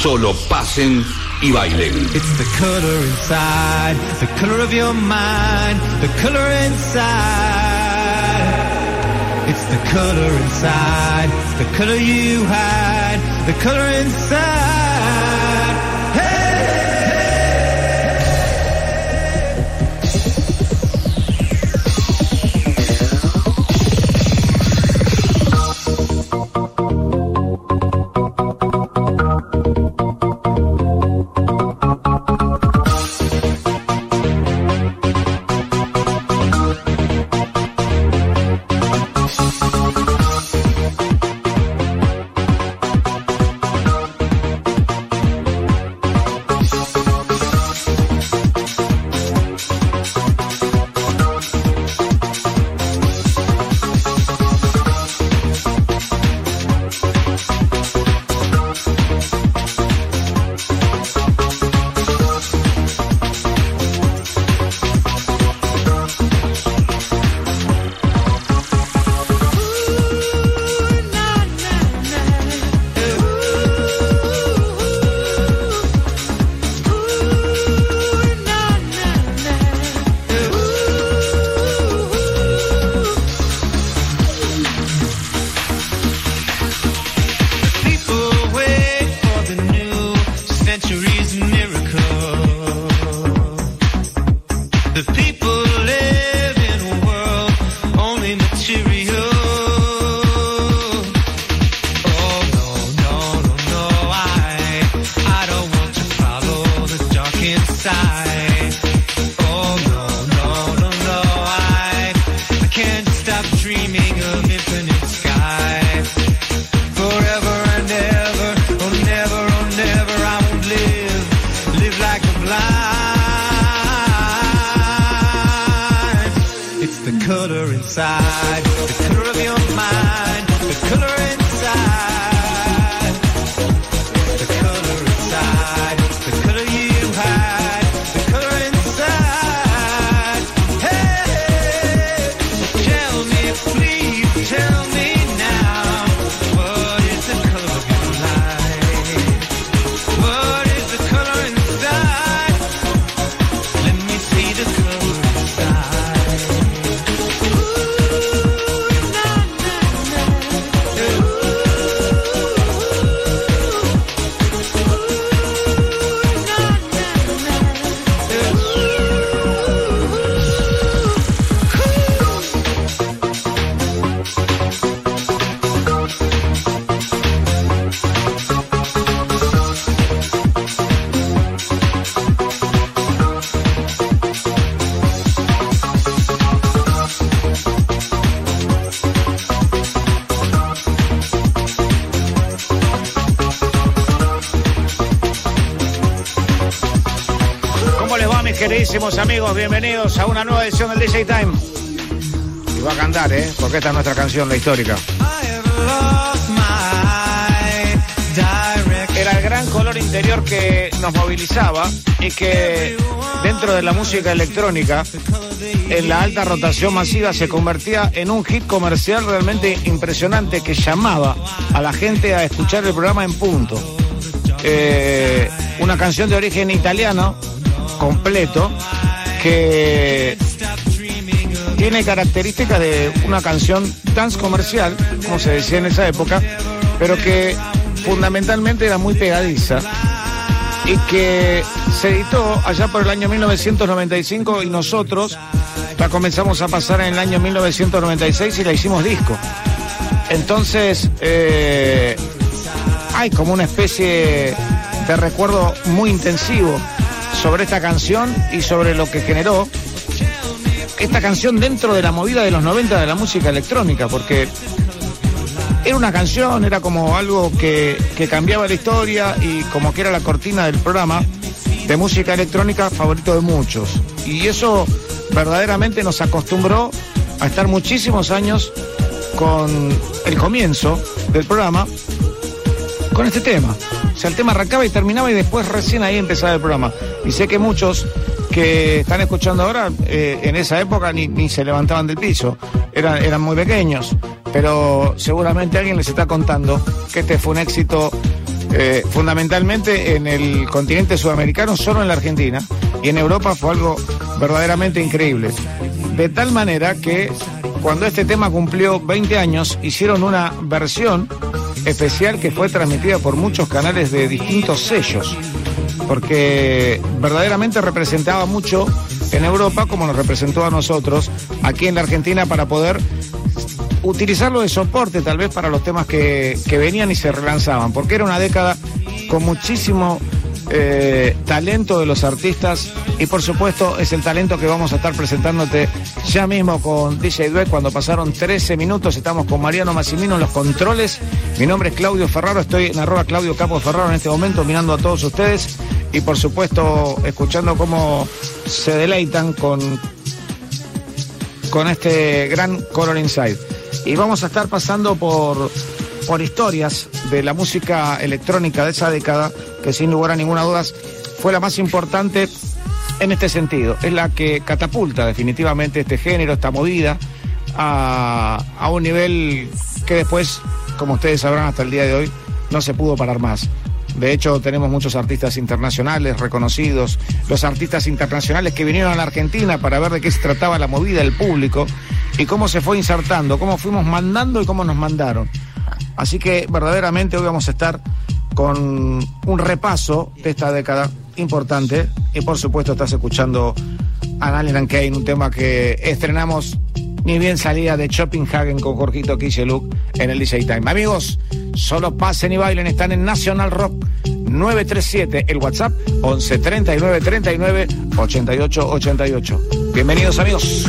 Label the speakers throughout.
Speaker 1: Solo pasen y bailen.
Speaker 2: It's the color inside, the color of your mind, the color inside. It's the color inside, the color you hide, the color inside.
Speaker 3: Amigos, bienvenidos a una nueva edición del DJ Time. Y va a cantar, ¿eh? Porque esta es nuestra canción, la histórica. Era el gran color interior que nos movilizaba y que dentro de la música electrónica, en la alta rotación masiva, se convertía en un hit comercial realmente impresionante que llamaba a la gente a escuchar el programa en punto. Eh, una canción de origen italiano completo que tiene características de una canción dance comercial, como se decía en esa época, pero que fundamentalmente era muy pegadiza y que se editó allá por el año 1995 y nosotros la comenzamos a pasar en el año 1996 y la hicimos disco. Entonces, eh, hay como una especie de recuerdo muy intensivo sobre esta canción y sobre lo que generó esta canción dentro de la movida de los 90 de la música electrónica, porque era una canción, era como algo que, que cambiaba la historia y como que era la cortina del programa de música electrónica favorito de muchos. Y eso verdaderamente nos acostumbró a estar muchísimos años con el comienzo del programa con este tema. O sea, el tema arrancaba y terminaba y después recién ahí empezaba el programa. Y sé que muchos que están escuchando ahora, eh, en esa época ni, ni, se levantaban del piso, eran, eran muy pequeños, pero seguramente alguien les está contando que este fue un éxito eh, fundamentalmente en el continente sudamericano, solo en la Argentina, y en Europa fue algo verdaderamente increíble. De tal manera que cuando este tema cumplió 20 años, hicieron una versión especial que fue transmitida por muchos canales de distintos sellos, porque verdaderamente representaba mucho en Europa como nos representó a nosotros aquí en la Argentina para poder utilizarlo de soporte tal vez para los temas que, que venían y se relanzaban, porque era una década con muchísimo eh, talento de los artistas y por supuesto es el talento que vamos a estar presentándote ya mismo con DJ Dweck cuando pasaron 13 minutos. Estamos con Mariano Massimino en los controles. Mi nombre es Claudio Ferraro, estoy en arroba Claudio Capo Ferraro en este momento mirando a todos ustedes y por supuesto escuchando cómo se deleitan con, con este gran Color Inside. Y vamos a estar pasando por, por historias de la música electrónica de esa década que sin lugar a ninguna duda fue la más importante en este sentido. Es la que catapulta definitivamente este género, esta movida, a, un nivel que después, como ustedes sabrán hasta el día de hoy, no se pudo parar más. De hecho, tenemos muchos artistas internacionales reconocidos, los artistas internacionales que vinieron a la Argentina para ver de qué se trataba la movida del público y cómo se fue insertando, cómo fuimos mandando y cómo nos mandaron. Así que verdaderamente hoy vamos a estar con un repaso de esta década importante. Y por supuesto estás escuchando a Alien Kane, un tema que estrenamos ni bien salía de Hagen con Jorgito Kisheluk en el DJ Time. Amigos, solo pasen y bailen, están en National Rock 937, el WhatsApp 11 39 39 88 88. Bienvenidos amigos.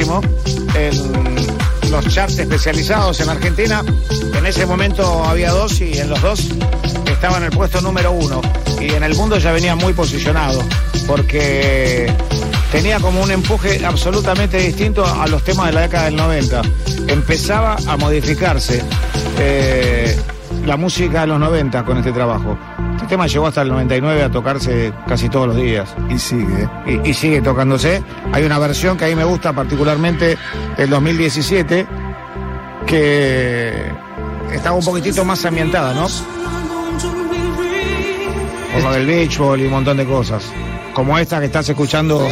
Speaker 3: En los charts especializados en Argentina. En ese momento había dos y en los dos estaba en el puesto número uno. Y en el mundo ya venía muy posicionado porque tenía como un empuje absolutamente distinto a los temas de la década del 90. Empezaba a modificarse eh, la música de los 90 con este trabajo. Este tema llegó hasta el 99 a tocarse casi todos los días
Speaker 4: Y sigue.
Speaker 3: y, y sigue tocándose. Hay una versión que a mí me gusta particularmente del 2017 que estaba un poquitito más ambientada, ¿no? Por lo del beach ball y un montón de cosas. Como esta que estás escuchando,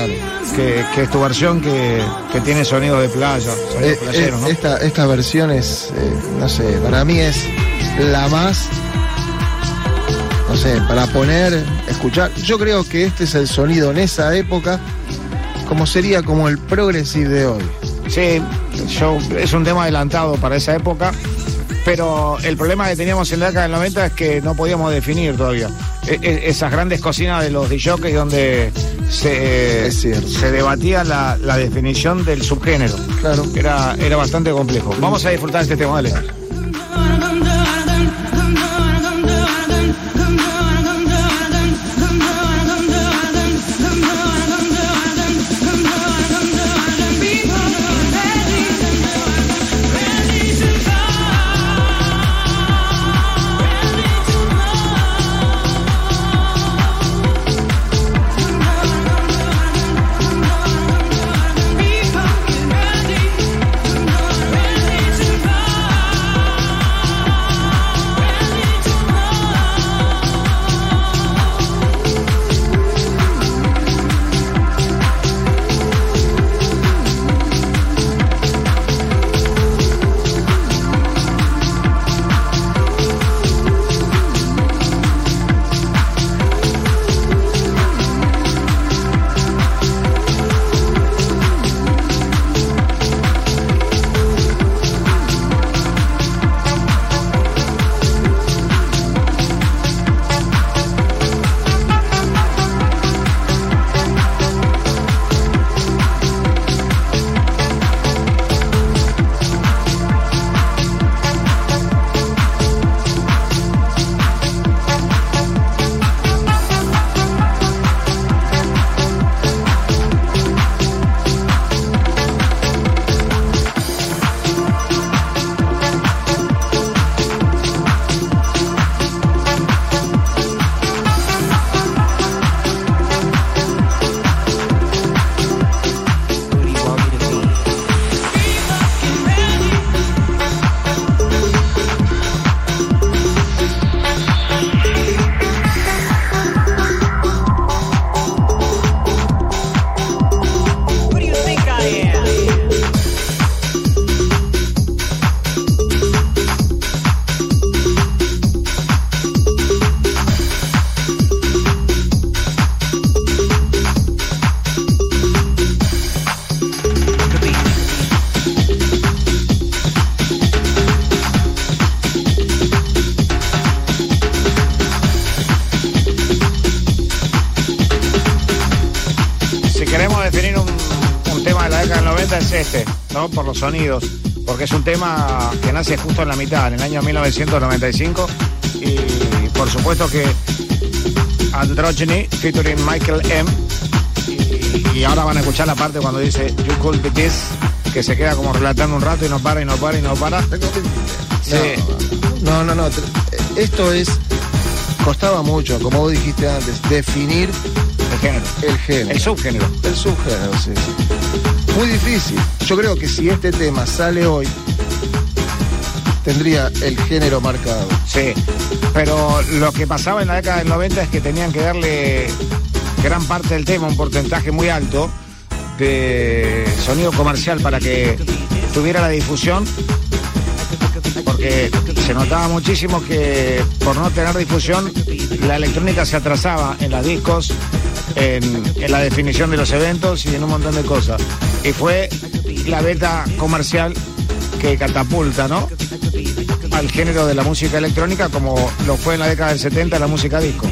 Speaker 3: que, que es tu versión que, que tiene sonido de playa, sonido
Speaker 4: Eh,
Speaker 3: playero,
Speaker 4: eh,
Speaker 3: ¿no?
Speaker 4: esta, esta versión es, eh, no sé, para mí es la más, no sé, para poner, escuchar. Yo creo que este es el sonido en esa época, como sería como el progressive de hoy.
Speaker 3: Sí, yo, es un tema adelantado para esa época, pero el problema que teníamos en la década del 90 es que no podíamos definir todavía. E- e- esas grandes cocinas de los DJs donde se, se debatía la, la definición del subgénero.
Speaker 4: Claro.
Speaker 3: Era, era bastante complejo. Vamos a disfrutar este tema, dale. Los sonidos. Porque es un tema que nace justo en la mitad, en el año 1995. Y por supuesto que Androgyny featuring Michael M. Y, y ahora van a escuchar la parte cuando dice You could be this, que se queda como relatando un rato y no para y no para y no para. Sí.
Speaker 4: No, no, no. Esto es, costaba mucho, como vos dijiste antes, definir
Speaker 3: El género.
Speaker 4: el género.
Speaker 3: El subgénero.
Speaker 4: El subgénero, sí, sí. Muy difícil. Yo creo que si este tema sale hoy, tendría el género marcado.
Speaker 3: Sí, pero lo que pasaba en la década del 90 es que tenían que darle gran parte del tema, un porcentaje muy alto de sonido comercial para que tuviera la difusión, porque se notaba muchísimo que por no tener difusión, la electrónica se atrasaba en las discos, en, la definición de los eventos y en un montón de cosas. Y fue la beta comercial que catapulta, ¿no? al género de la música electrónica como lo fue en la década del 70 la música disco.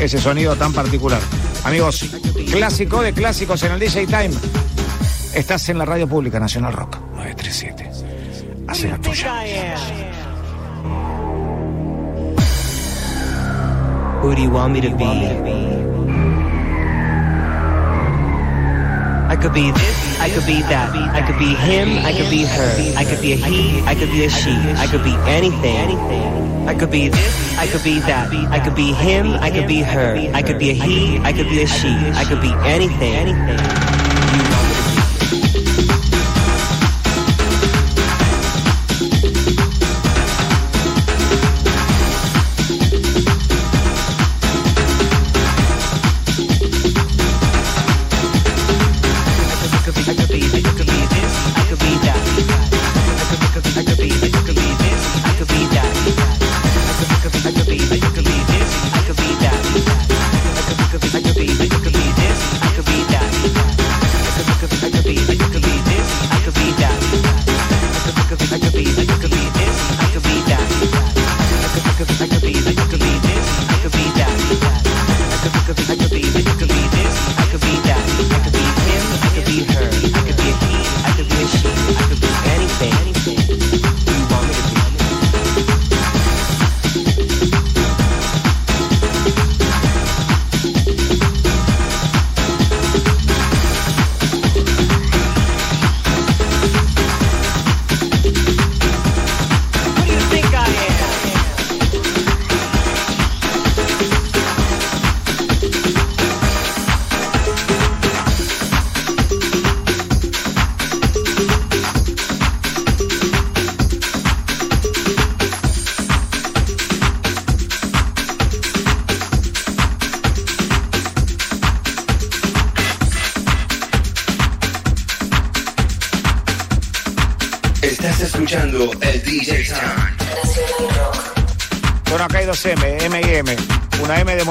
Speaker 3: Ese sonido tan particular. Amigos, clásico de clásicos en el DJ Time. Estás en la radio pública Nacional Rock 937. Hace la tuya.
Speaker 5: Who do you want me to? Could be this, I could be that. I could be him, I could be her. I could be a he, I could be a she. I could be anything. I could be this, I could be that. I could be him, I could be her. I could be a he, I could be a she. I could be anything.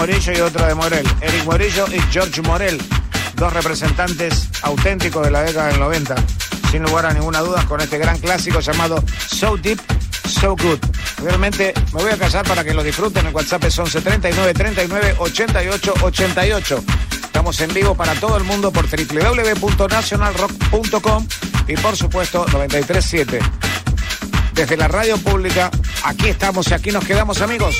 Speaker 3: Morillo y otra de Morel. Eric Morillo y George Morel. Dos representantes auténticos de la década del 90. Sin lugar a ninguna duda, con este gran clásico llamado So Deep, So Good. Realmente me voy a callar para que lo disfruten. El WhatsApp es 11 39 39 88 88. Estamos en vivo para todo el mundo por www.nationalrock.com y por supuesto 937 desde la radio pública. Aquí estamos y aquí nos quedamos, amigos.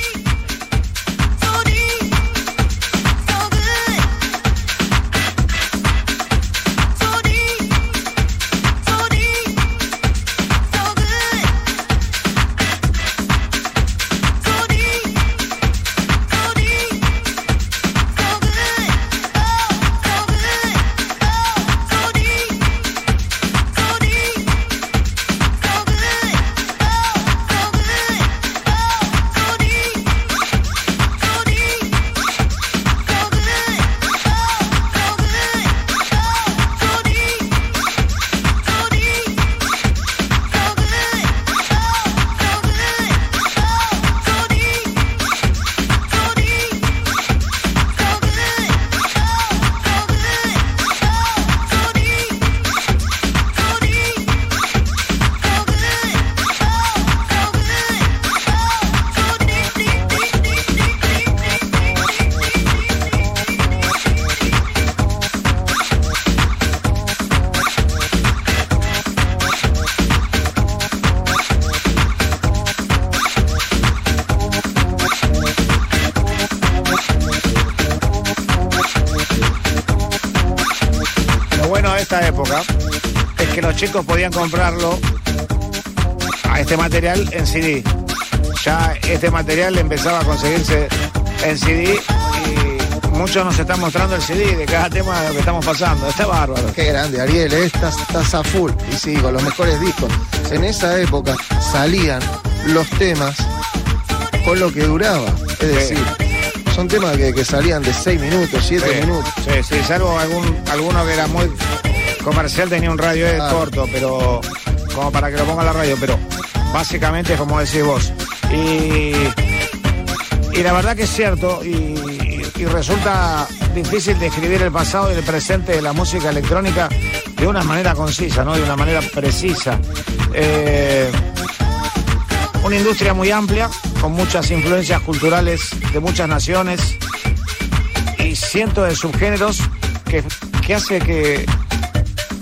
Speaker 3: Chicos podían comprarlo a este material en CD. Ya este material empezaba a conseguirse en CD y muchos nos están mostrando el CD de cada tema de lo que estamos pasando. Está bárbaro.
Speaker 4: Qué grande, Ariel, eh, estás, estás a full. Y sí, con los mejores discos. En esa época salían los temas con lo que duraba. Es decir, son temas que, que salían de 6 minutos, 7
Speaker 3: Sí,
Speaker 4: minutos.
Speaker 3: Sí, sí, salvo algún, alguno que era muy comercial, tenía un radio
Speaker 4: Ah.
Speaker 3: corto, pero como para que lo ponga en la radio, pero básicamente es como decís vos. Y, y la verdad que es cierto, y, y resulta difícil describir el pasado y el presente de la música electrónica de una manera concisa, ¿no? De una manera precisa. Eh, una industria muy amplia, con muchas influencias culturales de muchas naciones y cientos de subgéneros que, que hace que,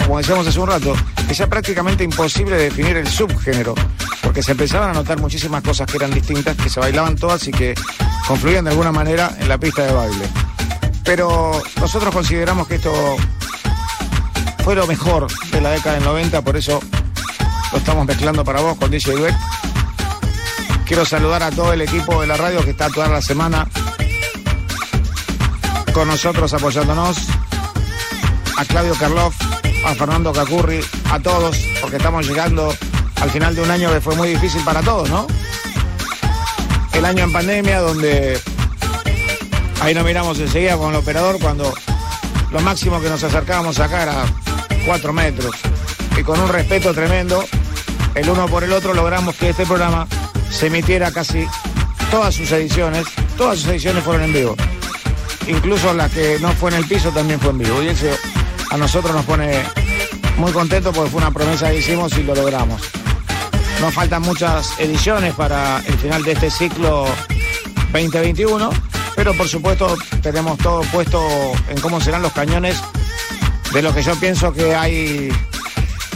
Speaker 3: como decíamos hace un rato, que sea prácticamente imposible definir el subgénero, porque se empezaban a notar muchísimas cosas que eran distintas, que se bailaban todas y que confluían de alguna manera en la pista de baile. Pero nosotros consideramos que esto fue lo mejor de la década del 90, por eso lo estamos mezclando para vos con DJ Duet. Quiero saludar a todo el equipo de la radio que está toda la semana con nosotros apoyándonos. A Claudio Karloff, a Fernando Cacurri, a todos, porque estamos llegando al final de un año que fue muy difícil para todos, ¿no? El año en pandemia, donde ahí nos miramos enseguida con el operador cuando lo máximo que nos acercábamos acá era cuatro metros. Y con un respeto tremendo, el uno por el otro logramos que este programa se emitiera casi todas sus ediciones. Todas sus ediciones fueron en vivo. Incluso la que no fue en el piso también fue en vivo. Y eso a nosotros nos pone muy contentos porque fue una promesa que hicimos y lo logramos. Nos faltan muchas ediciones para el final de este ciclo 2021, pero por supuesto tenemos todo puesto en cómo serán los cañones de lo que yo pienso que hay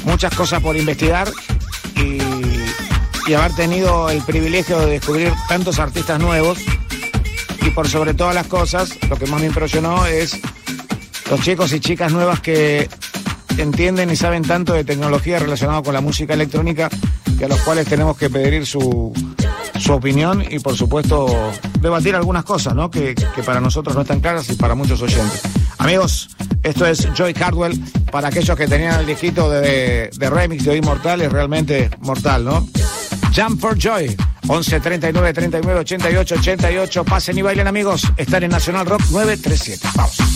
Speaker 3: muchas cosas por investigar y, y haber tenido el privilegio de descubrir tantos artistas nuevos y por sobre todas las cosas, lo que más me impresionó es los chicos y chicas nuevas que entienden y saben tanto de tecnología relacionada con la música electrónica y a los cuales tenemos que pedir su, su opinión y por supuesto debatir algunas cosas ¿no? que, que para nosotros no están claras y para muchos oyentes. Amigos, esto es Joy Cardwell. Para aquellos que tenían el viejito de, de remix de Hoy Mortal, es realmente mortal, ¿no? Jump for Joy. 11 39 39 88 88. Pasen y bailen, amigos. Están en Nacional Rock 937. Vamos.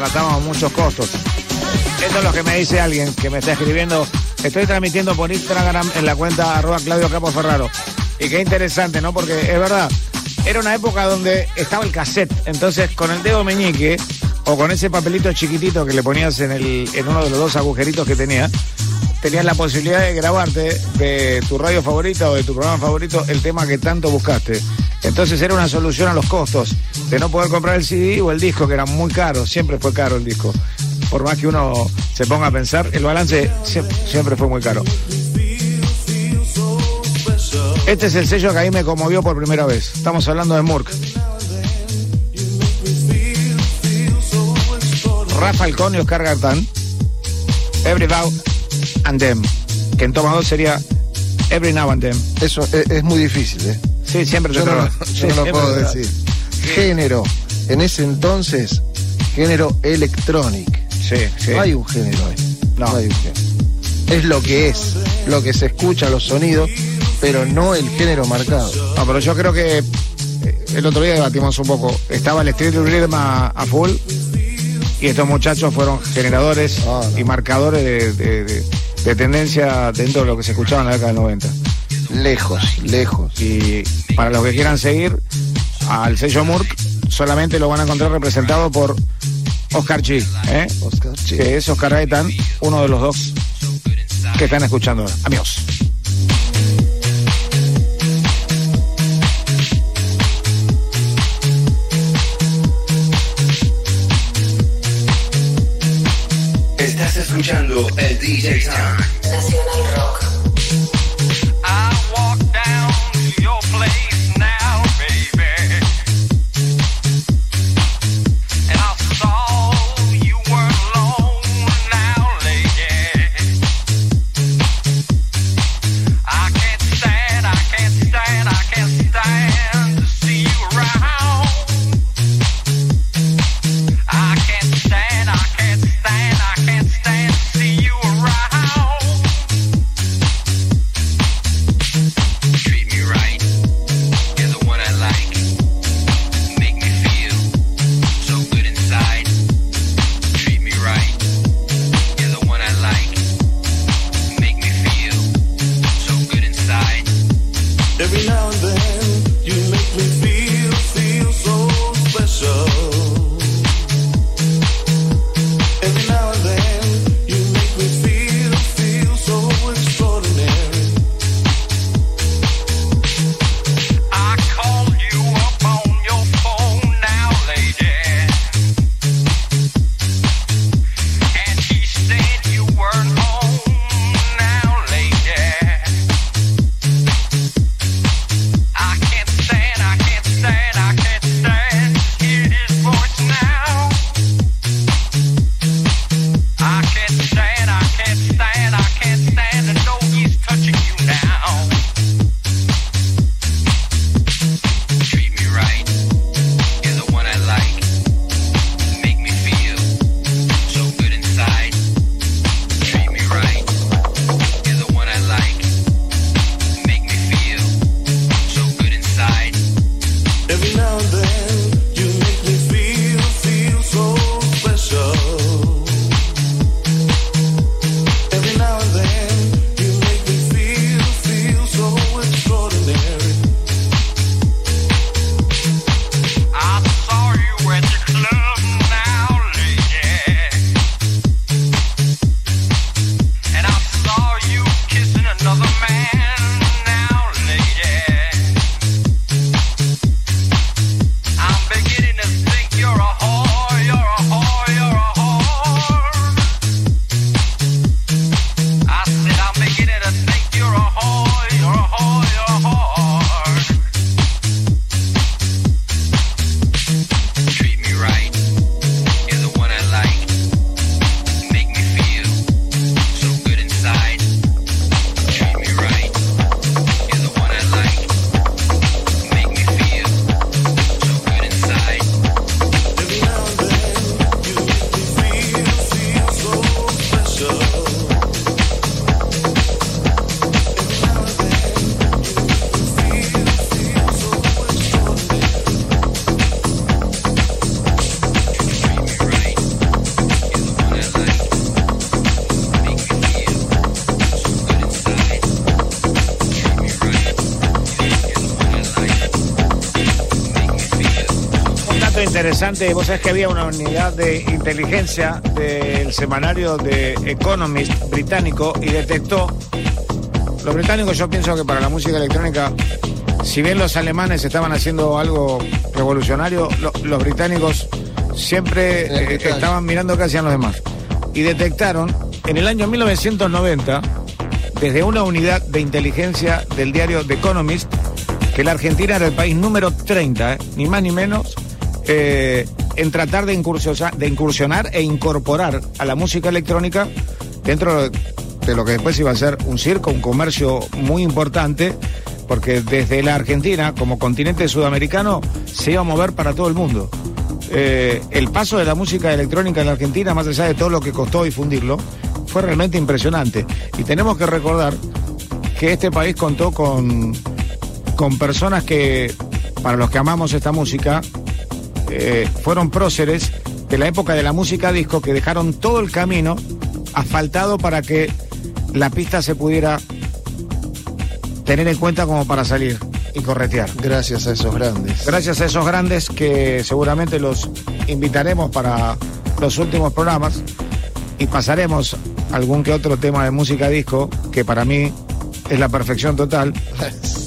Speaker 3: Abaratábamos muchos costos. Esto es lo que me dice alguien que me está escribiendo. Estoy transmitiendo por Instagram en la cuenta arroba Claudio Capo Ferraro. Y qué interesante, ¿no? Porque es verdad, era una época donde estaba el cassette. Entonces, con el dedo meñique o con ese papelito chiquitito que le ponías en, el, en uno de los dos agujeritos que tenía, tenías la posibilidad de grabarte de tu radio favorita o de tu programa favorito el tema que tanto buscaste. Entonces era una solución a los costos de no poder comprar el CD o el disco, que era muy caro, siempre fue caro el disco. Por más que uno se ponga a pensar, el balance siempre, siempre fue muy caro. Este es el sello que ahí me conmovió por primera vez. Estamos hablando de Murk. Rafa Falcón y Oscar Gartán. Every Now and Them. Que en toma dos sería Every Now and Them.
Speaker 4: Eso es, es muy difícil, ¿eh?
Speaker 3: Sí, siempre te
Speaker 4: Yo no,
Speaker 3: traba.
Speaker 4: yo
Speaker 3: Sí,
Speaker 4: no lo puedo decir. Género. En ese entonces, género electronic.
Speaker 3: Sí, sí.
Speaker 4: No hay un género ahí.
Speaker 3: No.
Speaker 4: hay un género. Es lo que es, lo que se escucha, los sonidos, pero no el género marcado.
Speaker 3: No, pero yo creo que eh, el otro día debatimos un poco. Estaba el Street Rhythm a, a full y estos muchachos fueron generadores
Speaker 4: Ah, no.
Speaker 3: y marcadores de, de- de- de tendencia dentro de lo que se escuchaba en la década del 90.
Speaker 4: Lejos, lejos.
Speaker 3: Y para los que quieran seguir al sello Murk, solamente lo van a encontrar representado por Oscar G, ¿eh?
Speaker 4: Oscar
Speaker 3: que es Oscar Gaetan, uno de los dos que están escuchando ahora. Amigos.
Speaker 6: Estás escuchando el DJ Time.
Speaker 3: Vos sabés que había una unidad de inteligencia del semanario de Economist británico y detectó, los británicos yo pienso que para la música electrónica, si bien los alemanes estaban haciendo algo revolucionario, lo- los británicos siempre eh, estaban mirando qué hacían los demás. Y detectaron en el año 1990, desde una unidad de inteligencia del diario The Economist, que la Argentina era el país número 30, ¿eh? ni más ni menos, eh, en tratar de incursionar, e incorporar a la música electrónica dentro de, de lo que después iba a ser un circo, un comercio muy importante, porque desde la Argentina, como continente sudamericano, se iba a mover para todo el mundo. Eh, el paso de la música electrónica en la Argentina, más allá de todo lo que costó difundirlo, fue realmente impresionante. Y tenemos que recordar que este país contó con, con personas que, para los que amamos esta música, eh, fueron próceres de la época de la música disco que dejaron todo el camino asfaltado para que la pista se pudiera tener en cuenta como para salir y corretear.
Speaker 4: Gracias a esos grandes.
Speaker 3: Gracias a esos grandes que seguramente los invitaremos para los últimos programas y pasaremos algún que otro tema de música disco que para mí es la perfección total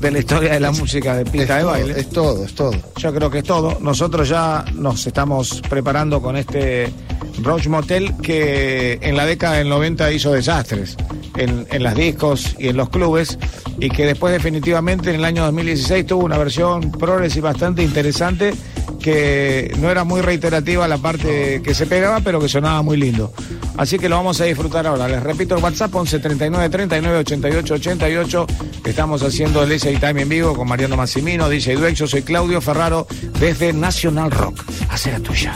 Speaker 3: de la historia de la música de pista de
Speaker 4: todo,
Speaker 3: baile.
Speaker 4: Es todo, es todo.
Speaker 3: Yo creo que es todo. Nosotros ya nos estamos preparando con este Roach Motel que en la década del 90 hizo desastres en, en las discos y en los clubes y que después definitivamente en el año 2016 tuvo una versión progres y bastante interesante que no era muy reiterativa la parte que se pegaba pero que sonaba muy lindo. Así que lo vamos a disfrutar ahora. Les repito el WhatsApp 11 39 39 88 88. Estamos haciendo el SA Time en vivo con Mariano Massimino, DJ Dweck. Yo soy Claudio Ferraro desde National Rock. Hacer la tuya.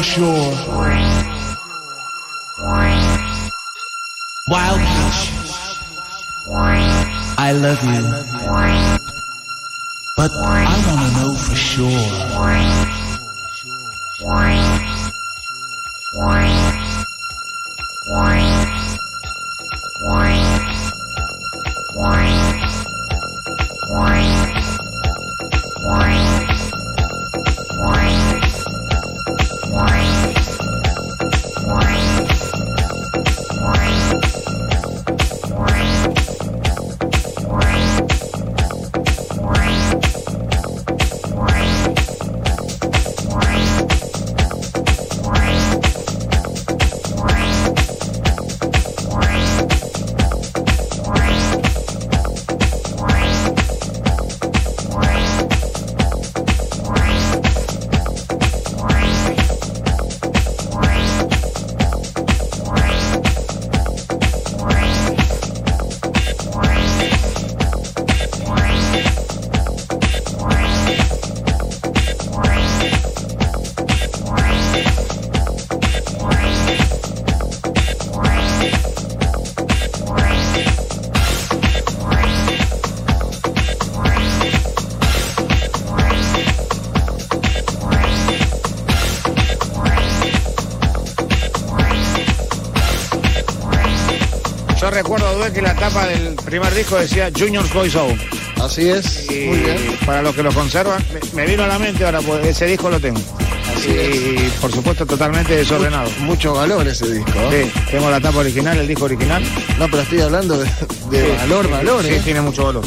Speaker 7: For sure. Wow, Pitch, I love you, Recuerdo, Due, que la tapa del primer disco decía Junior's Boy Zone.
Speaker 4: Así es.
Speaker 3: Y
Speaker 4: Muy bien.
Speaker 3: para los que lo conservan, me, vino a la mente ahora, pues ese disco lo tengo.
Speaker 4: Así
Speaker 3: y por supuesto totalmente desordenado.
Speaker 4: Mucho valor ese disco. ¿eh?
Speaker 3: Sí, tengo la tapa original, el disco original.
Speaker 4: No, pero estoy hablando de, de
Speaker 3: Sí,
Speaker 4: valor,
Speaker 3: sí,
Speaker 4: valor.
Speaker 3: Sí,
Speaker 4: ¿eh?
Speaker 3: tiene mucho valor.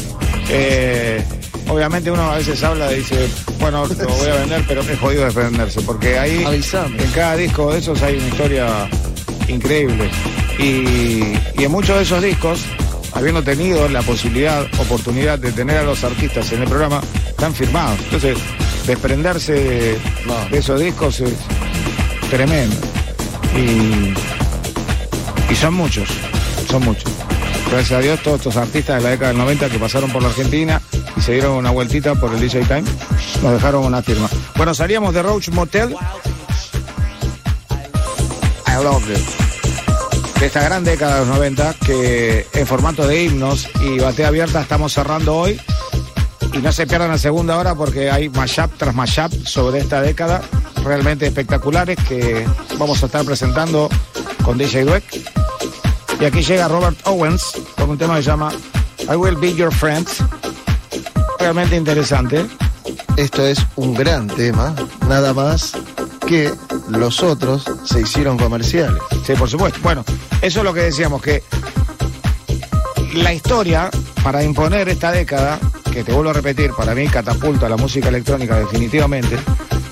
Speaker 3: Eh, obviamente uno a veces habla y dice, bueno, lo voy a vender, pero es jodido defenderse, porque ahí
Speaker 4: Avisame.
Speaker 3: en cada disco de esos hay una historia increíble. Y, y en muchos de esos discos, habiendo tenido la posibilidad, oportunidad de tener a los artistas en el programa, están firmados. Entonces, desprenderse
Speaker 4: No.
Speaker 3: de esos discos es tremendo. Y, y son muchos, son muchos. Gracias a Dios, todos estos artistas de la década del 90 que pasaron por la Argentina y se dieron una vueltita por el DJ Time, nos dejaron una firma. Bueno, salíamos de Roach Motel. I love it. De esta gran década de los 90 que en formato de himnos y batea abierta estamos cerrando hoy. Y no se pierdan la segunda hora porque hay mashup tras mashup sobre esta década realmente espectaculares que vamos a estar presentando con DJ Dweck. Y aquí llega Robert Owens con un tema que se llama I Will Be Your Friend. Realmente interesante.
Speaker 4: Esto es un gran tema, nada más que los otros se hicieron comerciales.
Speaker 3: Sí, por supuesto. Bueno, eso es lo que decíamos, que la historia para imponer esta década, que te vuelvo a repetir, para mí catapulta la música electrónica definitivamente,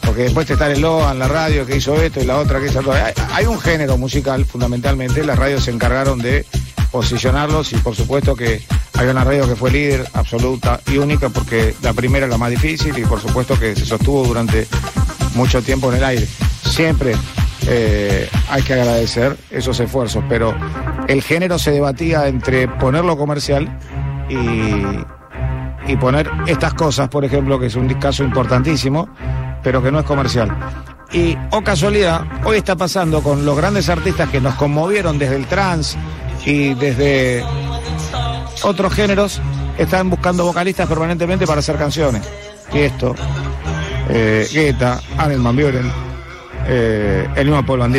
Speaker 3: porque después te está el eslogan, la radio que hizo esto y la otra que hizo todo. Hay, hay un género musical, fundamentalmente, las radios se encargaron de posicionarlos y por supuesto que hay una radio que fue líder absoluta y única porque la primera es la más difícil y por supuesto que se sostuvo durante mucho tiempo en el aire. Siempre eh, hay que agradecer esos esfuerzos, pero el género se debatía entre ponerlo comercial y, poner estas cosas, por ejemplo, que es un caso importantísimo, pero que no es comercial. Y, o casualidad, hoy está pasando con los grandes artistas que nos conmovieron desde el trance y desde otros géneros, están buscando vocalistas permanentemente para hacer canciones. Y esto, eh, Guetta, Buren, eh, el mismo Paul Van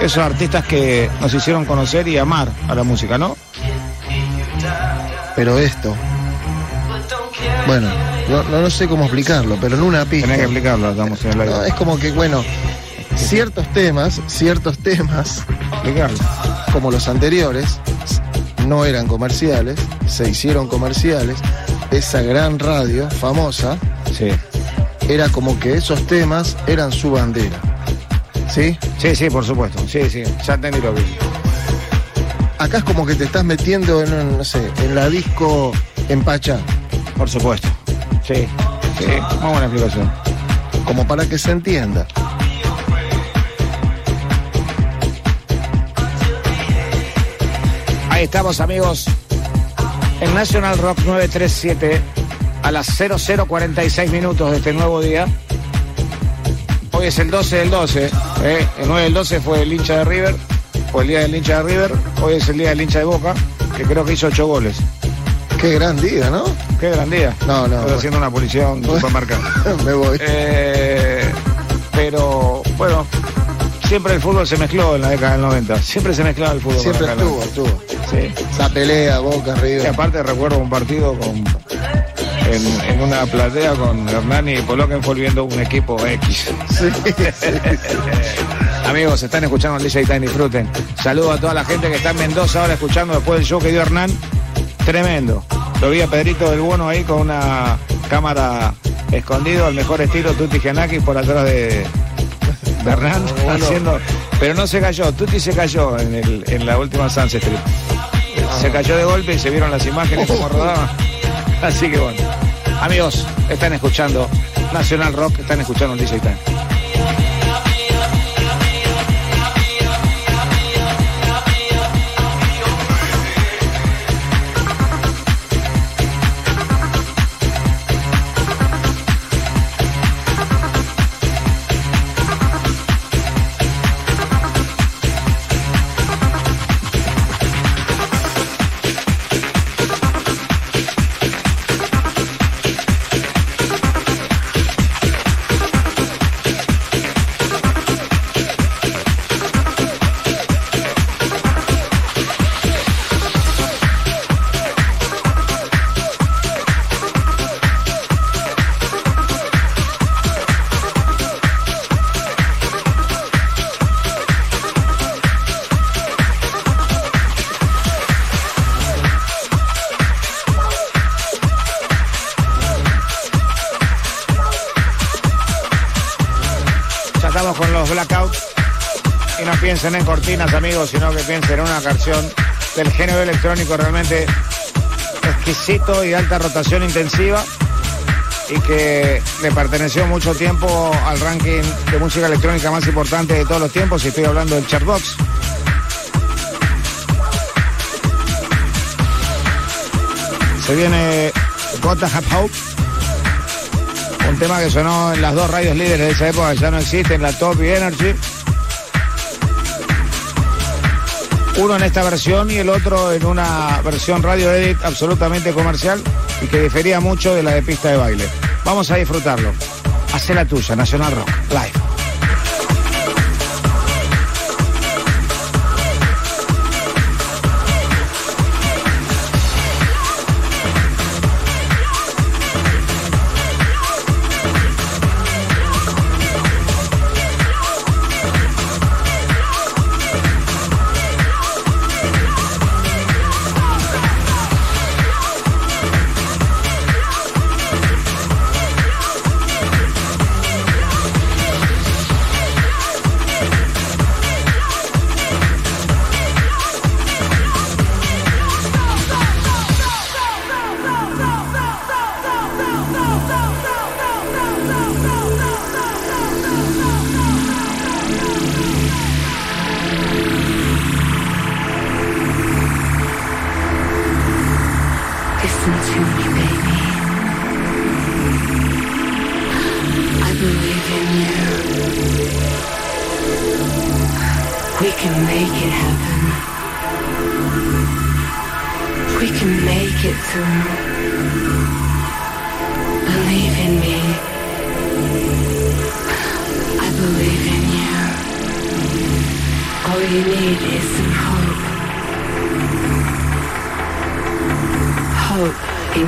Speaker 3: esos artistas que nos hicieron conocer y amar a la música, ¿no?
Speaker 4: Pero esto, bueno, no, no, no sé cómo explicarlo, pero en una pista.
Speaker 3: Tenés que explicarlo, estamos en el.
Speaker 4: No, es como que, bueno, ciertos temas, ciertos temas, como los anteriores, no eran comerciales, se hicieron comerciales. Esa gran radio famosa
Speaker 3: Sí.
Speaker 4: era como que esos temas eran su bandera. ¿Sí?
Speaker 3: Sí, sí, por supuesto. Sí, sí, ya entendí lo que.
Speaker 4: Acá es como que te estás metiendo en, un, no sé, en la disco Empachá,
Speaker 3: Por supuesto. Sí, sí, muy buena explicación.
Speaker 4: como para que se entienda.
Speaker 3: Ahí estamos, amigos. En National Rock 937 a las 0046 minutos de este nuevo día. Hoy es el 12 del 12. ¿eh? El 9 del 12 fue el hincha de River. Fue el día del hincha de River. Hoy es el día del hincha de Boca, que creo que hizo 8 goles.
Speaker 4: Qué gran día, ¿no?
Speaker 3: Qué gran día.
Speaker 4: No, no,
Speaker 3: Estoy
Speaker 4: bueno.
Speaker 3: haciendo una en un supermercado.
Speaker 4: Me voy.
Speaker 3: Eh, pero, bueno, siempre el fútbol se mezcló en la década del 90. Siempre se mezclaba el fútbol.
Speaker 4: Siempre estuvo,
Speaker 3: 90.
Speaker 4: estuvo.
Speaker 3: Sí.
Speaker 4: Esa pelea, Boca,
Speaker 3: Y
Speaker 4: River.
Speaker 3: aparte recuerdo un partido con en, en una platea con Hernani y Poloken volviendo un equipo X.
Speaker 4: Sí, sí.
Speaker 3: Amigos, están escuchando el DJ Time, disfruten. Saludo a toda la gente que está en Mendoza ahora escuchando después del show que dio Hernán. Tremendo. Lo vi a Pedrito del Bono ahí con una cámara escondido, al mejor estilo Tuti Gianakis por atrás de, Hernán, haciendo. Pero no se cayó, Tuti se cayó en, el, en la última Sunset Strip. Se cayó de golpe y se vieron las imágenes como rodaban. Así que bueno. Amigos, están escuchando Nacional Rock, están escuchando DJ Time. Piensen en cortinas, amigos, sino que piensen en una canción del género electrónico realmente exquisito y de alta rotación intensiva y que le perteneció mucho tiempo al ranking de música electrónica más importante de todos los tiempos y estoy hablando del Chartbox. Se viene Gotta Have Hope, un tema que sonó en las dos radios líderes de esa época, ya no existen, la Top y Energy. Uno en esta versión y el otro en una versión radio edit absolutamente comercial y que difería mucho de la de pista de baile. Vamos a disfrutarlo. Hace la tuya, Nacional Rock, live.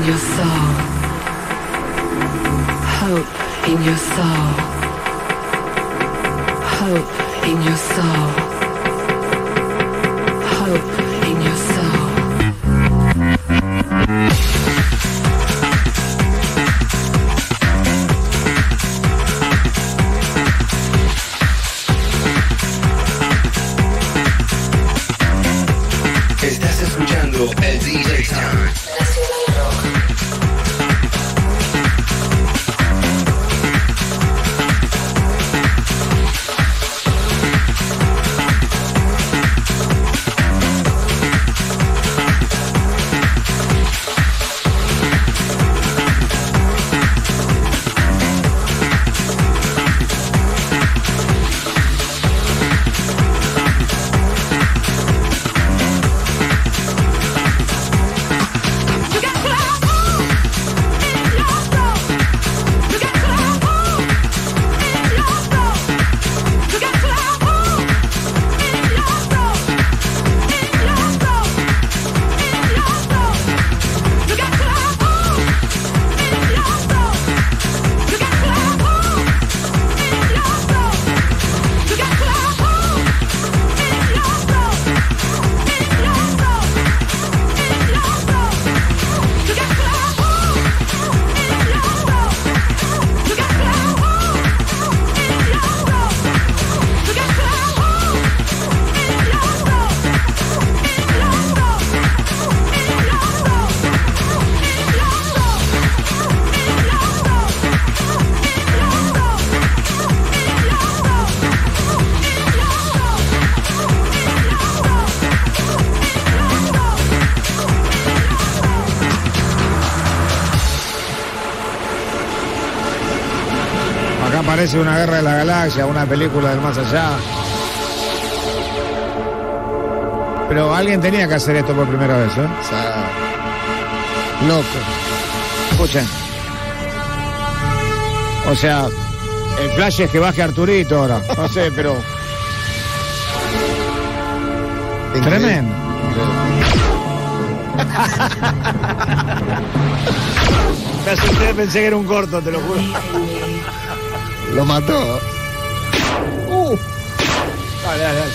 Speaker 8: In your soul. Hope in your soul. Hope in your soul.
Speaker 3: Parece una guerra de la galaxia, una película del más allá. Pero alguien tenía que hacer esto por primera vez, ¿eh?
Speaker 4: O sea, loco.
Speaker 3: Escuchen. O sea, el flash es que baje Arturito ahora. No sé, pero. Tremendo. Me asusté, pensé que era un corto, te lo juro.
Speaker 4: Lo mató. Uh,
Speaker 3: Dale, dale, dale.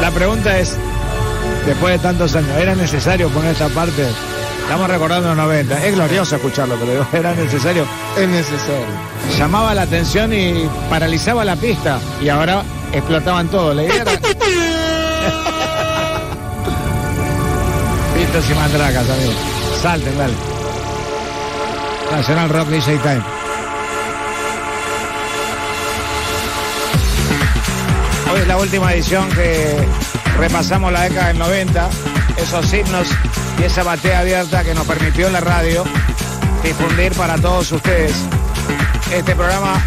Speaker 3: La pregunta es: Después de tantos años, ¿era necesario poner esta parte? Estamos recordando los 90. Es glorioso escucharlo, pero digo, era necesario.
Speaker 4: Es necesario.
Speaker 3: Llamaba la atención y paralizaba la pista. Y ahora explotaban todo. La idea era... Y mandracas, amigos. Salten, dale. Nacional Rock DJ Time. Hoy es la última edición que repasamos la década del 90, esos himnos y esa batea abierta que nos permitió la radio difundir para todos ustedes este programa,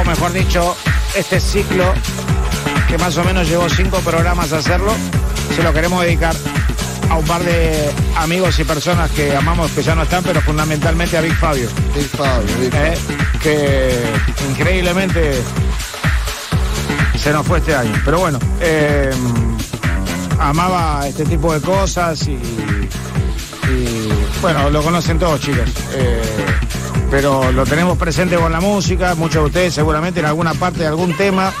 Speaker 3: o mejor dicho, este ciclo que más o menos llevó cinco programas a hacerlo, se lo queremos dedicar a un par de amigos y personas que amamos que ya no están, pero fundamentalmente a Big Fabio.
Speaker 4: Big Fabio, Big
Speaker 3: Eh, que increíblemente se nos fue este año. Pero bueno, eh, amaba este tipo de cosas y, y, bueno, lo conocen todos chicos. Eh, pero lo tenemos presente con la música, muchos de ustedes seguramente en alguna parte de algún tema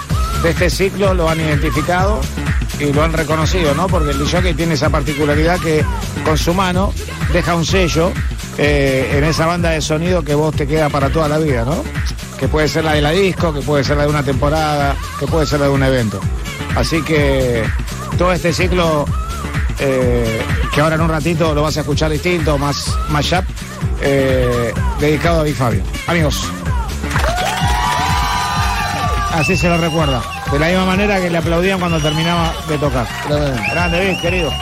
Speaker 3: de este ciclo lo han identificado y lo han reconocido, ¿no? Porque el DJ tiene esa particularidad que con su mano deja un sello eh, en esa banda de sonido que vos te queda para toda la vida, ¿no? Que puede ser la de la disco, que puede ser la de una temporada, que puede ser la de un evento. Así que todo este ciclo, eh, que ahora en un ratito lo vas a escuchar distinto, más, más up, eh, dedicado a Big Fabio. Amigos. Así se lo recuerda. De la misma manera que le aplaudían cuando terminaba de tocar. Grande, Vic, querido.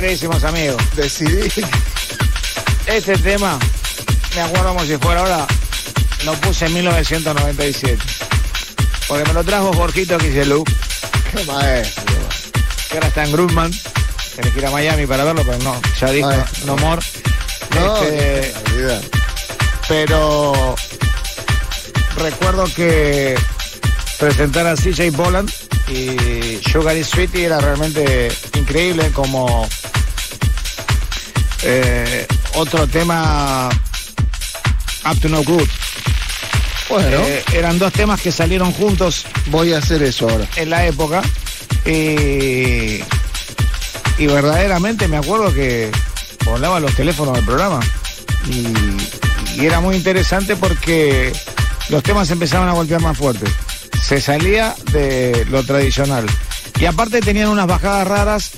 Speaker 3: Queridísimos amigos.
Speaker 4: Decidí.
Speaker 3: Este tema, me acuerdo como si fuera ahora, lo puse en 1997. Porque me lo trajo Jorgito Quiselú,
Speaker 4: Qué maestro.
Speaker 3: que ahora está en Grumman. Tenés que ir a Miami para verlo, pero no, ya dijo,
Speaker 4: Maestro.
Speaker 3: no more.
Speaker 4: No,
Speaker 3: Este,
Speaker 4: calidad.
Speaker 3: pero recuerdo que presentar a CJ Boland y Sugar is Sweetie era realmente increíble como eh, otro tema Up to No Good.
Speaker 4: Bueno,
Speaker 3: Eh, eran dos temas que salieron juntos
Speaker 4: voy a hacer eso ahora.
Speaker 3: en la época y, y verdaderamente me acuerdo que volaban los teléfonos del programa y, y era muy interesante porque los temas empezaban a golpear más fuerte. Se salía de lo tradicional. Y aparte tenían unas bajadas raras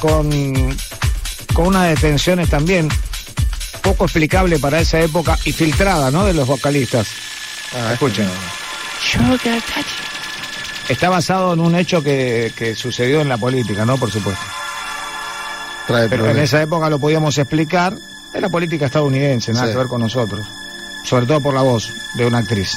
Speaker 3: con, con unas detenciones también poco explicable para esa época y filtrada, ¿no? De los vocalistas.
Speaker 4: Ah,
Speaker 3: Escuchen. Está basado en un hecho que, que sucedió en la política, ¿no? Por supuesto.
Speaker 4: Trae
Speaker 3: Pero en esa época lo podíamos explicar. Es la política estadounidense, nada
Speaker 4: Sí.
Speaker 3: que ver con nosotros. Sobre todo por la voz de una actriz.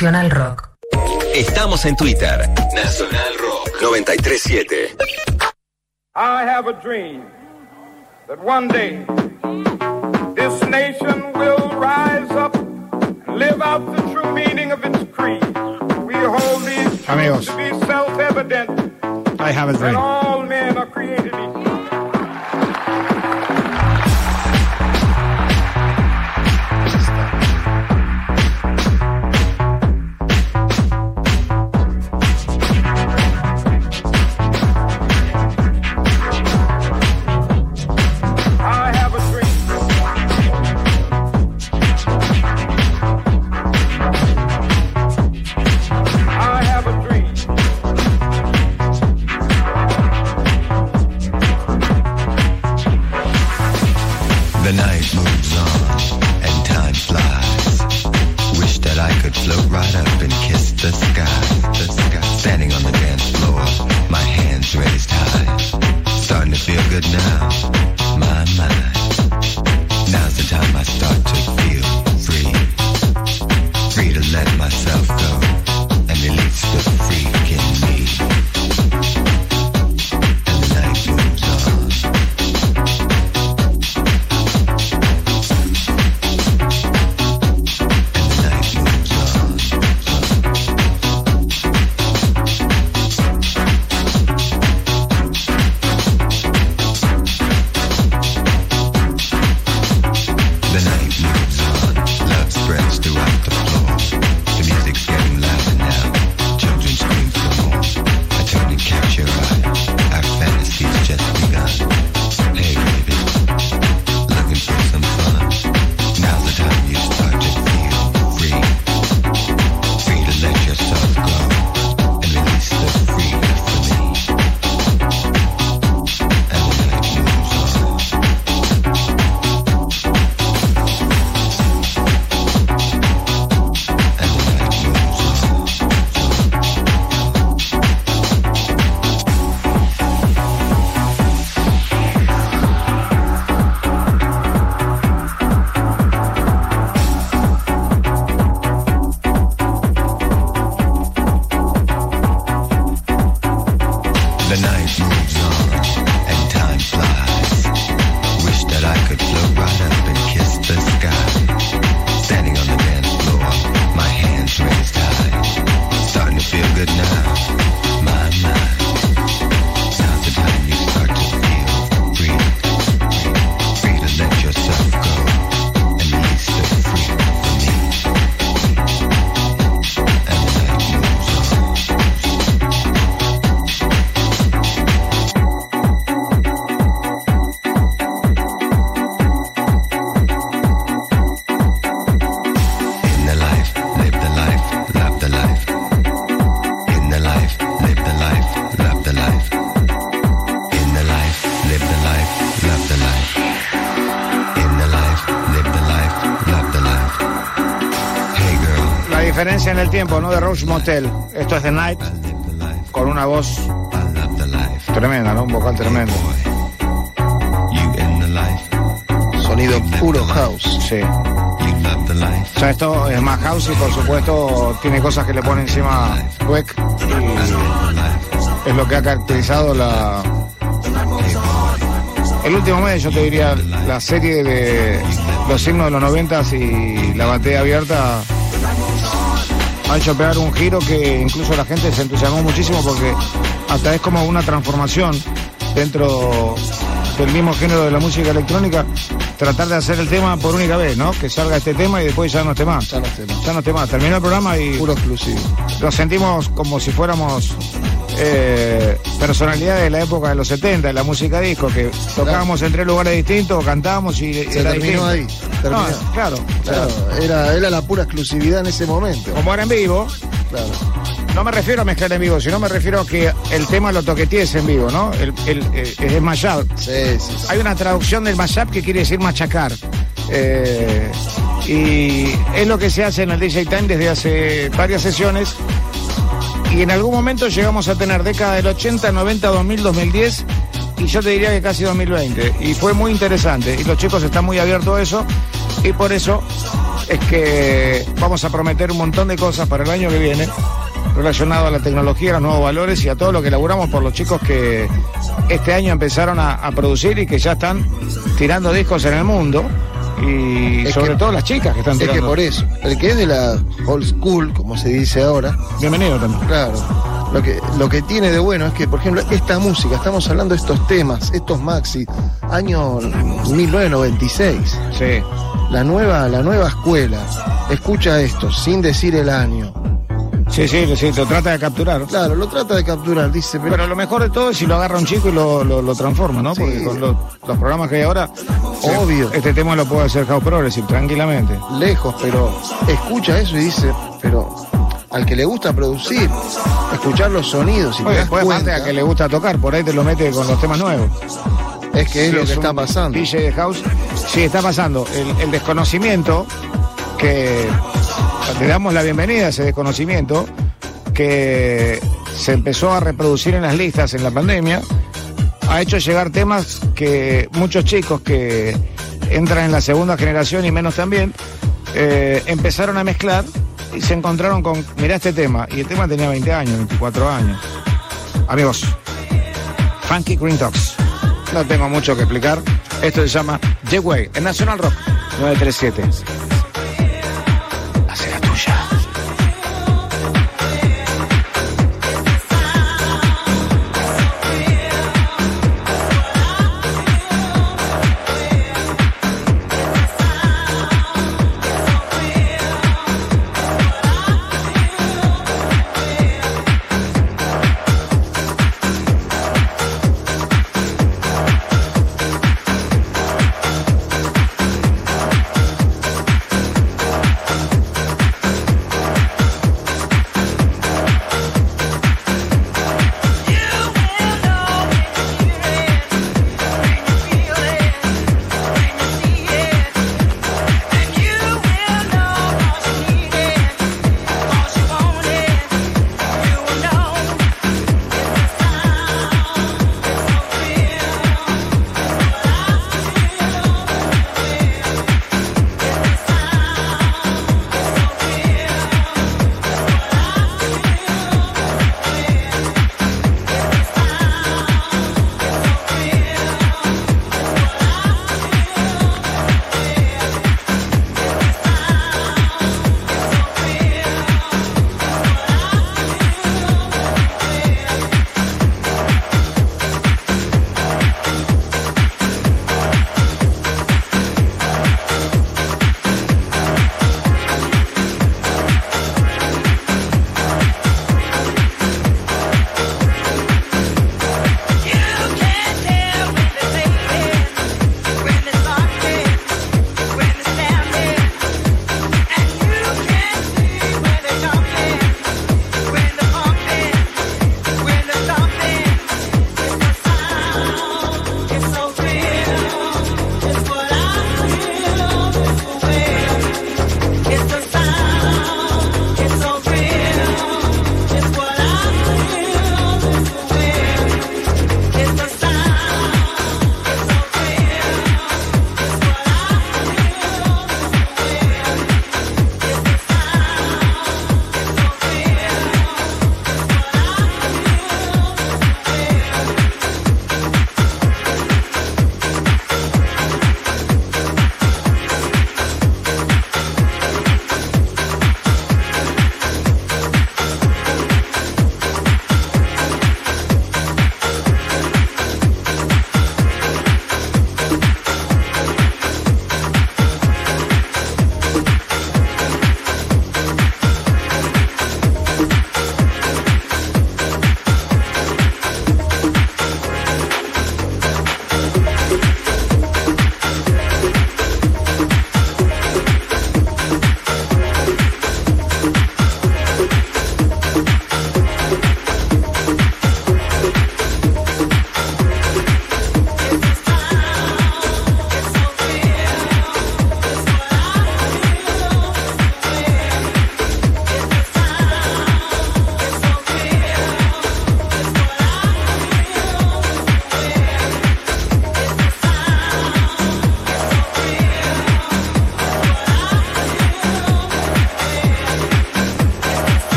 Speaker 8: Nacional Rock.
Speaker 6: Estamos en Twitter. Nacional Rock 937.
Speaker 9: I have a dream that one day this nation will rise up and live out the true meaning of its creed. We hold these
Speaker 3: Amigos.
Speaker 9: truths to be self-evident
Speaker 3: I have a
Speaker 9: that
Speaker 3: dream.
Speaker 9: all men are created equal.
Speaker 3: En el tiempo, ¿no? De Rose Motel. Esto es The Night. Con una voz tremenda, ¿no? Un vocal tremendo.
Speaker 4: Sonido puro house.
Speaker 3: Sí. O sea, esto es más house y por supuesto tiene cosas que le pone encima Dweck es lo que ha caracterizado la el último mes, yo te diría, la serie de los signos de los noventas y la batea abierta hecho pegar un giro que incluso la gente se entusiasmó muchísimo porque hasta es como una transformación dentro del mismo género de la música electrónica, tratar de hacer el tema por única vez, ¿no? Que salga este tema y después ya no esté más. Ya no esté más. Ya no esté más. Terminó el programa y...
Speaker 4: Puro exclusivo.
Speaker 3: Lo sentimos como si fuéramos eh, personalidades de la época de los 70, de la música disco, que tocábamos en tres lugares distintos, cantábamos y
Speaker 4: Se
Speaker 3: era
Speaker 4: terminó
Speaker 3: distinto.
Speaker 4: ahí. Terminó.
Speaker 3: No, claro,
Speaker 4: Claro, era, era la pura exclusividad en ese momento.
Speaker 3: Como era en vivo,
Speaker 4: Claro.
Speaker 3: no me refiero a mezclar en vivo, sino me refiero a que el tema lo toquetees en vivo, ¿no? El, el, eh, es el mashup. Hay una traducción del mashup que quiere decir machacar. Eh, y es lo que se hace en el DJ Time desde hace varias sesiones. Y en algún momento llegamos a tener década del 80, 90, 2000, 2010 y yo te diría que casi 2020. Y fue muy interesante. Y los chicos están muy abiertos a eso. Y por eso es que vamos a prometer un montón de cosas para el año que viene relacionado a la tecnología, a los nuevos valores y a todo lo que elaboramos por los chicos que este año empezaron a, a producir y que ya están tirando discos en el mundo. Y
Speaker 4: Es
Speaker 3: sobre
Speaker 4: que-
Speaker 3: todo las chicas que están
Speaker 4: Es
Speaker 3: tirando.
Speaker 4: que por eso, el que es de la old school, como se dice ahora,
Speaker 3: Bienvenido también.
Speaker 4: claro, lo que, lo que tiene de bueno es que, por ejemplo, esta música, estamos hablando de estos temas, estos maxi, año 1996,
Speaker 3: Sí.
Speaker 4: la nueva, la nueva escuela, escucha esto sin decir el año.
Speaker 3: Sí, sí, sí, lo trata de capturar.
Speaker 4: Claro, lo trata de capturar, dice, pero,
Speaker 3: Pero lo mejor de todo es si lo agarra un chico y lo, lo- lo transforma, ¿no?
Speaker 4: Sí.
Speaker 3: Porque con los, los programas que hay ahora,
Speaker 4: Obvio.
Speaker 3: Este tema lo puede hacer House Progressive tranquilamente.
Speaker 4: lejos, pero escucha eso y dice, pero al que le gusta producir, escuchar los sonidos y te
Speaker 3: Oye,
Speaker 4: das
Speaker 3: después parte a que le gusta tocar, por ahí te lo mete con los temas nuevos.
Speaker 4: es que es
Speaker 3: Sí,
Speaker 4: lo que está pasando.
Speaker 3: DJ de House, sí, está pasando. El, el desconocimiento, que le damos la bienvenida a ese desconocimiento, que se empezó a reproducir en las listas en la pandemia, ha hecho llegar temas que muchos chicos que entran en la segunda generación y menos también, eh, empezaron a mezclar y se encontraron con, mirá este tema, y el tema tenía 20 años, 24 años. Amigos, Funky Green Dogs. No tengo mucho que explicar. Esto se llama The Way, en National Rock 937.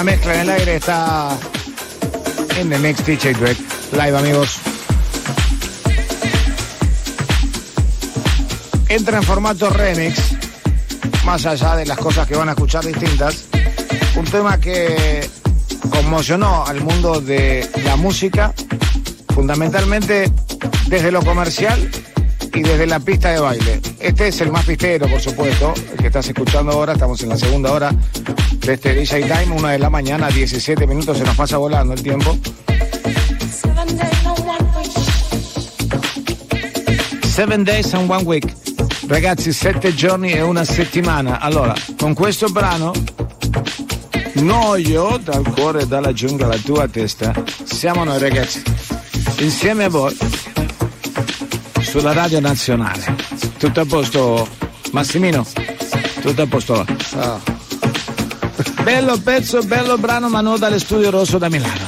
Speaker 3: Una mezcla en el aire, está en the next DJ Drake. Live, amigos. Entra en formato remix, más allá de las cosas que van a escuchar distintas. Un tema que conmocionó al mundo de la música, fundamentalmente desde lo comercial y desde la pista de baile. Este es el más pistero, por supuesto, el que estás escuchando ahora. Estamos en la segunda hora de este DJ Time, una de la mañana, 17 minutos, se nos pasa volando el tiempo. Seven days and one week. Ragazzi, sette giorni e una settimana. Allora, con questo brano, Noio dal cuore e dalla giungla alla tua testa, siamo noi ragazzi, insieme a voi, sulla radio nazionale. Tutto a posto, Massimino? Tutto a posto? Bello pezzo, bello brano, ma non dalle studio rosso da Milano.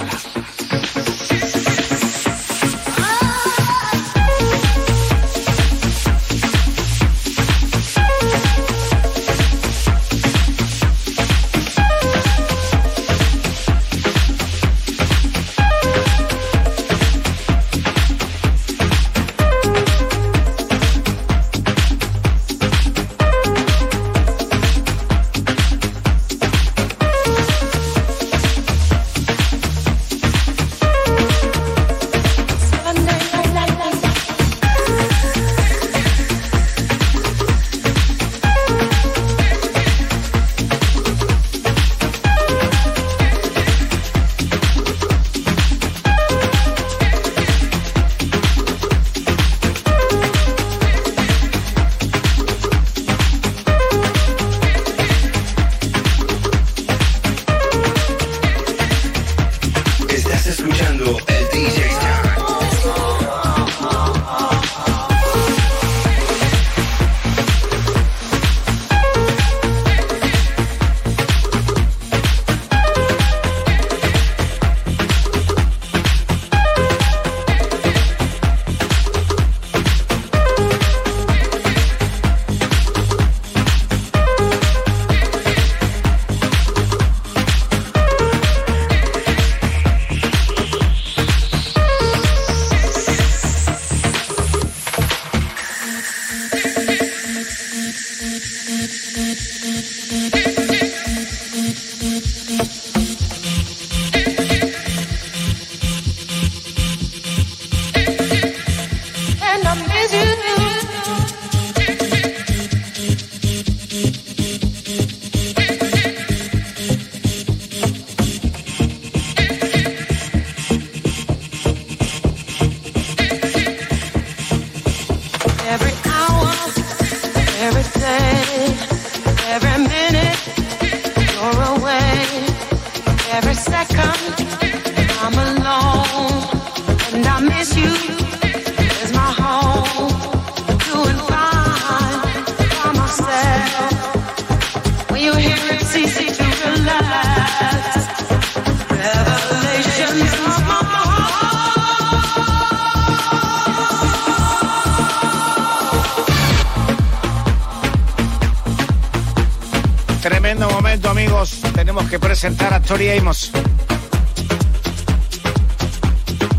Speaker 3: Presentar a Tori Amos.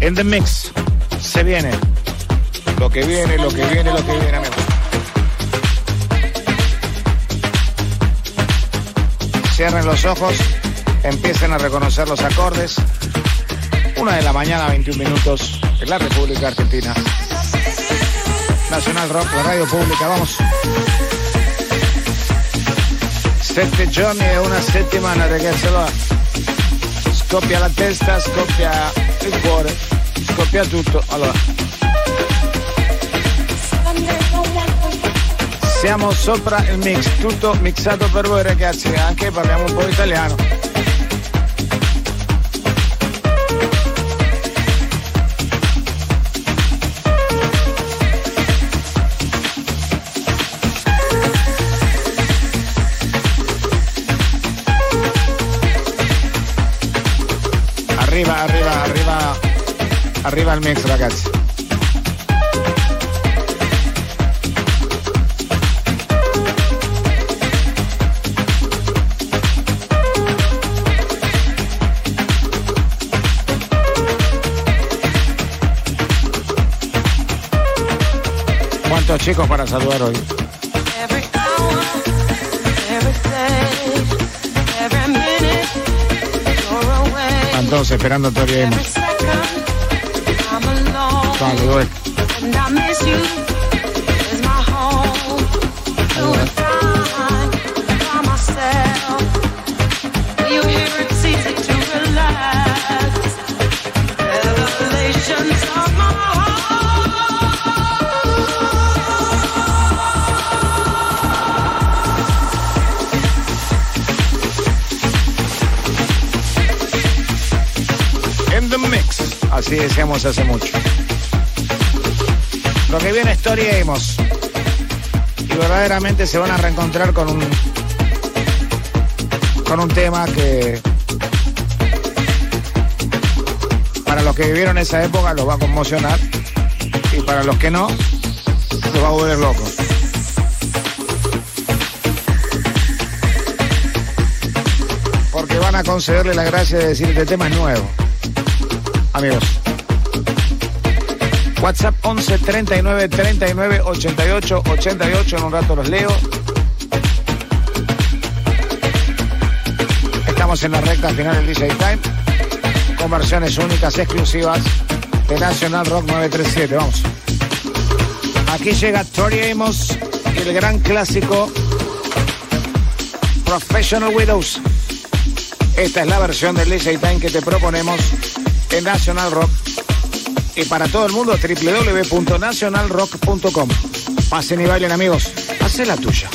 Speaker 3: En the mix. Se viene. Lo que viene, lo que viene, lo que viene, amigos. Cierren los ojos. Empiecen a reconocer los acordes. Una de la mañana, 21 minutos, en la República Argentina. Nacional Rock, la radio pública, vamos. Sette giorni e una settimana, ragazzi. Allora, scoppia la testa, scoppia il cuore, scoppia tutto. Allora, siamo sopra il mix, tutto mixato per voi, ragazzi. Anche parliamo un po' italiano. Arriba el mix, ragazzi. ¿Cuántos chicos para saludar hoy? Están todos esperando
Speaker 10: todavía. Alone.
Speaker 3: Salud.
Speaker 10: And I miss you. Is my home. Doing fine by myself. You hear it's easy to relax. Revelations of my
Speaker 3: the mix. Así decíamos hace mucho. Lo que viene es Tori. Y verdaderamente se van a reencontrar con un. con un tema que. Para los que vivieron esa época los va a conmocionar. Y para los que no, los va a volver locos. Porque van a concederle la gracia de decir este tema es nuevo amigos. WhatsApp 11 39 39 88 88. En un rato los leo. Estamos en la recta final del DJ Time. Con versiones únicas, exclusivas de National Rock 937. Vamos. Aquí llega Tori Amos el gran clásico Professional Widows. Esta es la versión del DJ Time que te proponemos en National Rock y para todo el mundo www.nationalrock.com. Pasen y bailen amigos, hace la tuya.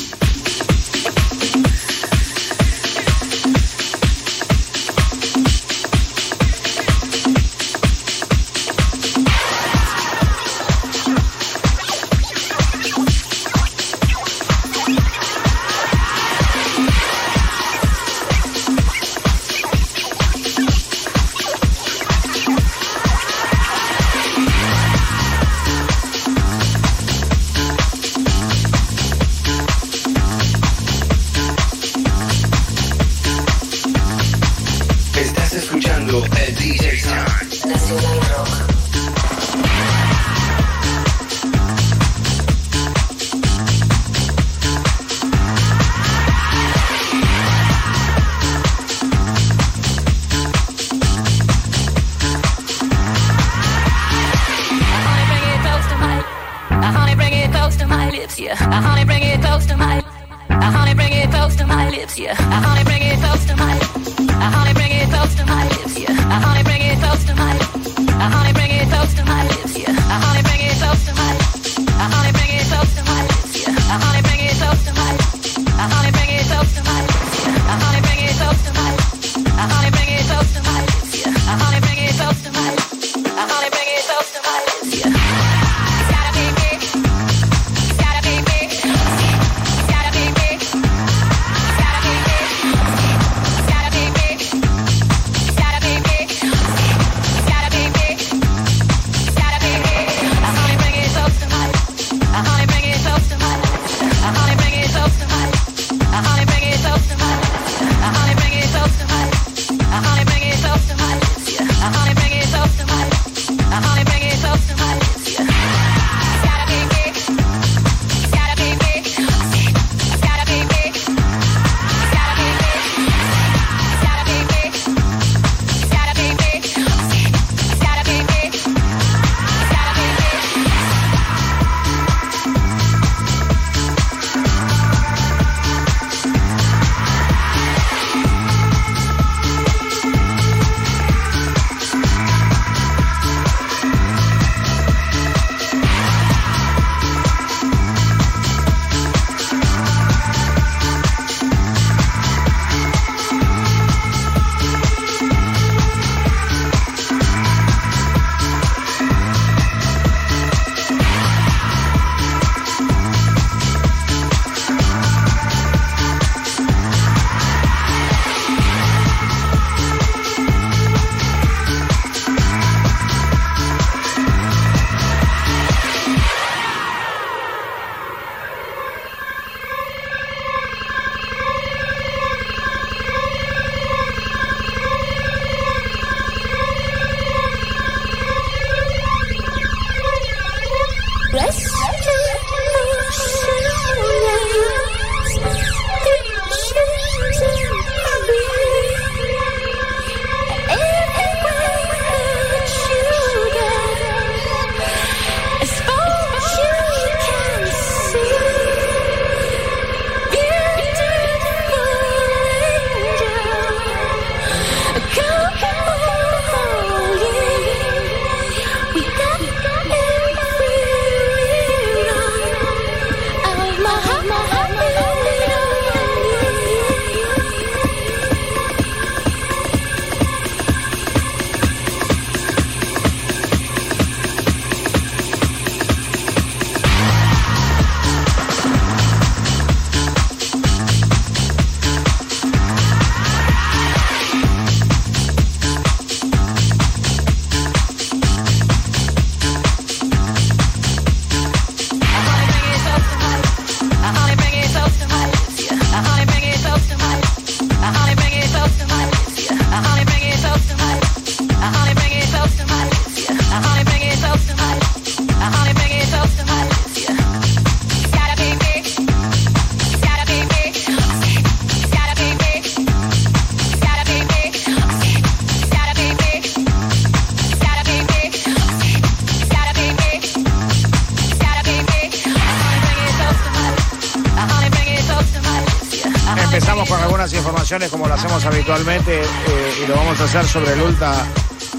Speaker 3: Sobre el Ultra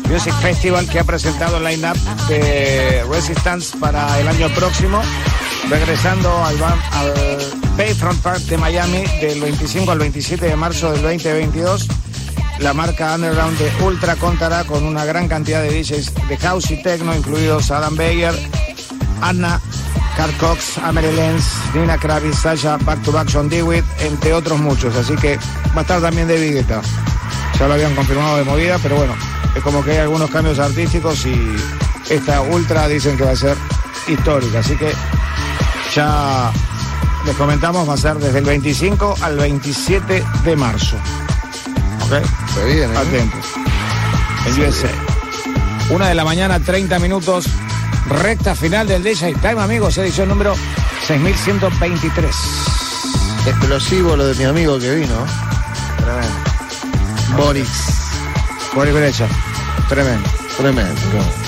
Speaker 3: Music Festival que ha presentado el line-up de Resistance para el año próximo, regresando al, al Bayfront Park de Miami del 25 al 27 de marzo del 2022. La marca Underground de Ultra contará con una gran cantidad de DJs de house y techno, incluidos Adam Beyer, Anna, Carl Cox, Amelie Lenz, Nina Kravitz, Sasha, Back to Back, John Dewitt, entre otros muchos. Así que va a estar también David Guetta. Ya lo habían confirmado de movida, pero bueno, es como que hay algunos cambios artísticos y esta ultra dicen que va a ser histórica. Así que ya les comentamos, va a ser desde el 25 al 27 de marzo. ¿Ok?
Speaker 4: Se viene. ¿eh?
Speaker 3: Atentos. El USA. Una de la mañana, 30 minutos. Recta final del DJ Time, amigos. Edición número 6123.
Speaker 4: Explosivo lo de mi amigo que vino.
Speaker 3: Tremendo.
Speaker 4: Boris.
Speaker 3: Boris Brecha. Tremendo.
Speaker 4: Tremendo.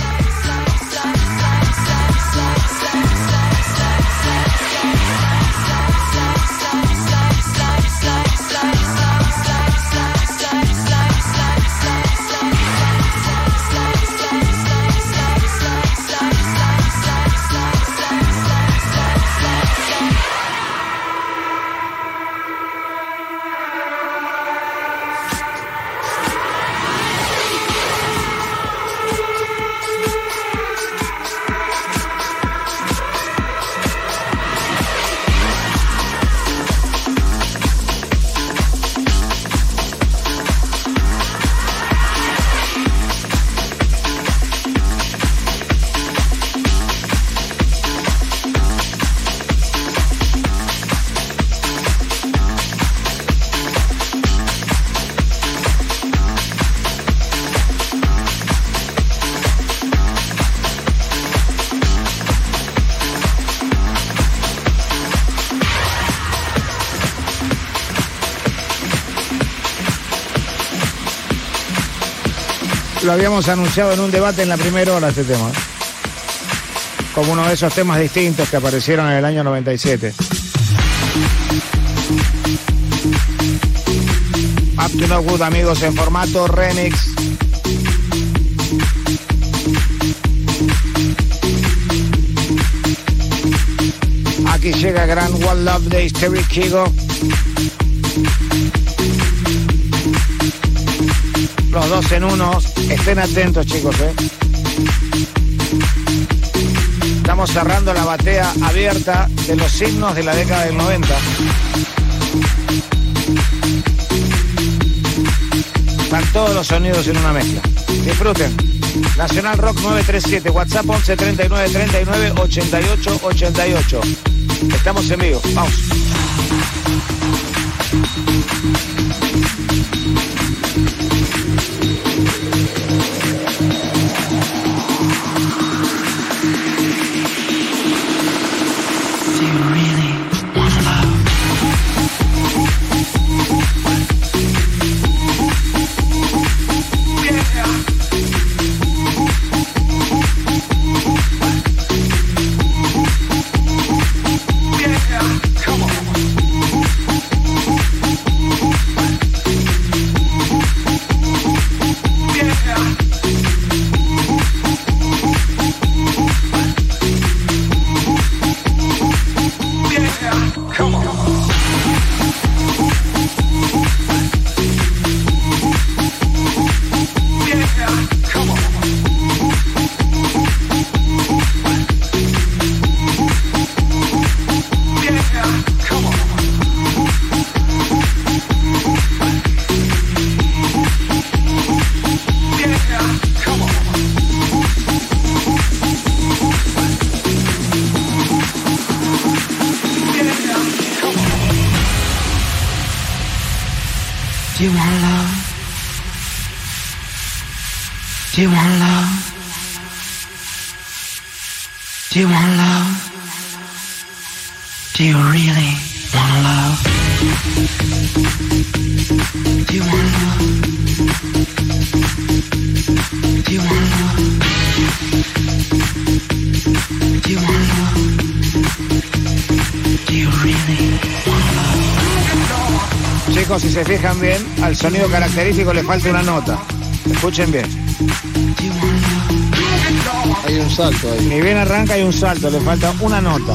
Speaker 3: Lo habíamos anunciado en un debate en la primera hora este tema. ¿eh? Como uno de esos temas distintos que aparecieron en el año 97. Up to No Good, amigos, en formato remix. Aquí llega Gran One Love de Terry Kigo. Los dos en uno. Estén atentos, chicos, ¿eh? Estamos cerrando la batea abierta de los signos de la década del 90. Están todos los sonidos en una mezcla. Disfruten. Nacional Rock 937, WhatsApp 11 39 39 88 88. Estamos en vivo. Vamos. Se fijan bien, al sonido característico le falta una nota. Escuchen bien.
Speaker 4: Hay un salto ahí.
Speaker 3: Ni bien arranca hay un salto, le falta una nota.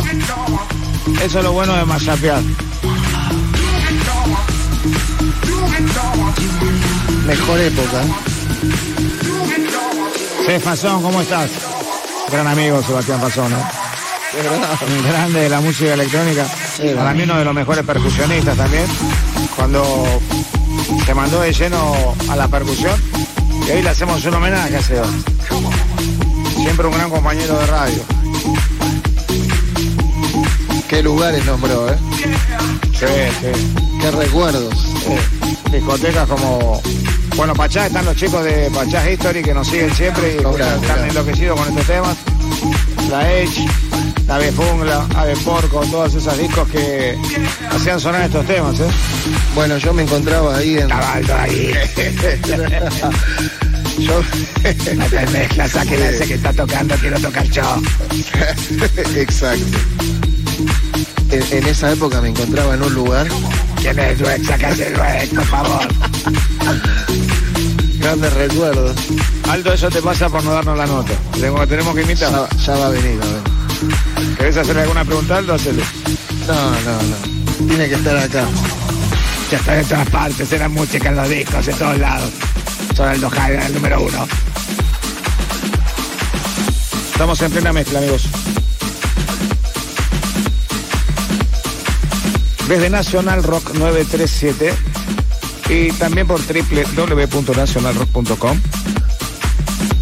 Speaker 3: Eso es lo bueno de machapear.
Speaker 4: Mejor época.
Speaker 3: Sí, Fasón, ¿cómo estás? Gran amigo Sebastián Fasón. Un grande de la música electrónica. Para mí uno de los mejores percusionistas también. Cuando se mandó de lleno a la percusión. Y hoy le hacemos un homenaje a Seba. Siempre un gran compañero de radio.
Speaker 4: Qué lugares nombró, ¿eh?
Speaker 3: Sí, sí.
Speaker 4: Qué recuerdos.
Speaker 3: Sí. Discotecas como. Bueno, Pachá están los chicos de Pachá History que nos siguen siempre y están enloquecidos con estos temas. La Edge, Ave Fungla, Ave Porco, todas esas discos que hacían sonar estos temas, ¿eh?
Speaker 4: Bueno, yo me encontraba ahí en.
Speaker 3: ahí.
Speaker 4: yo.
Speaker 3: No te mezclas, sáquenla ese que está tocando, quiero tocar yo.
Speaker 4: Exacto. En, en esa época me encontraba en un lugar.
Speaker 3: ¿Quién es tu ex? Sácate el ex, por favor.
Speaker 4: Grandes recuerdos.
Speaker 3: Aldo, eso te pasa por no darnos la nota. Tengo- tenemos que imitar.
Speaker 4: Ya, ya va a venir, a ver.
Speaker 3: ¿Querés hacerle alguna pregunta, Aldo? Hacele.
Speaker 4: No, no, no. Tiene que estar acá.
Speaker 3: Ya está en todas partes, en la música, en los discos, en todos lados. Son Aldo Jaime, el número uno. Estamos en plena mezcla, amigos. Desde Nacional Rock 937 y también por www.nacionalrock.com.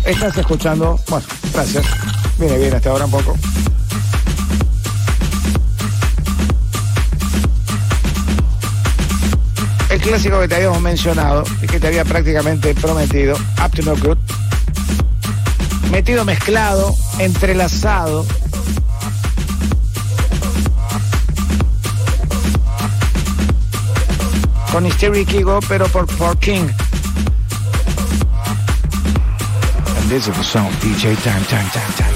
Speaker 3: Estás escuchando, bueno, gracias. Viene bien hasta ahora un poco. El clásico que te habíamos mencionado y que te había prácticamente prometido, Up to No Good. Metido mezclado, entrelazado. Con Hysteria Kigo, pero por, por King. And this is the song, DJ Time, Time, Time. time.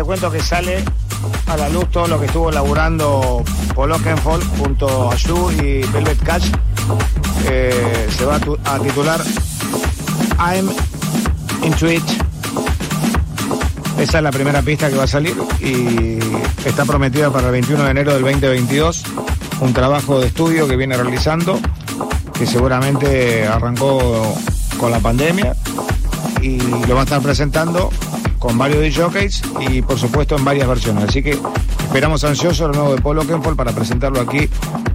Speaker 3: Te cuento que sale a la luz todo lo que estuvo laburando Paul junto a Yu y Velvet Catch. Eh, se va a titular I'm Into It. Esa es la primera pista que va a salir y está prometida para el 21 de enero del 2022. Un trabajo de estudio que viene realizando, que seguramente arrancó con la pandemia y lo va a estar presentando con varios DJs y por supuesto en varias versiones. Así que esperamos ansiosos lo nuevo de Polo Kenfol para presentarlo aquí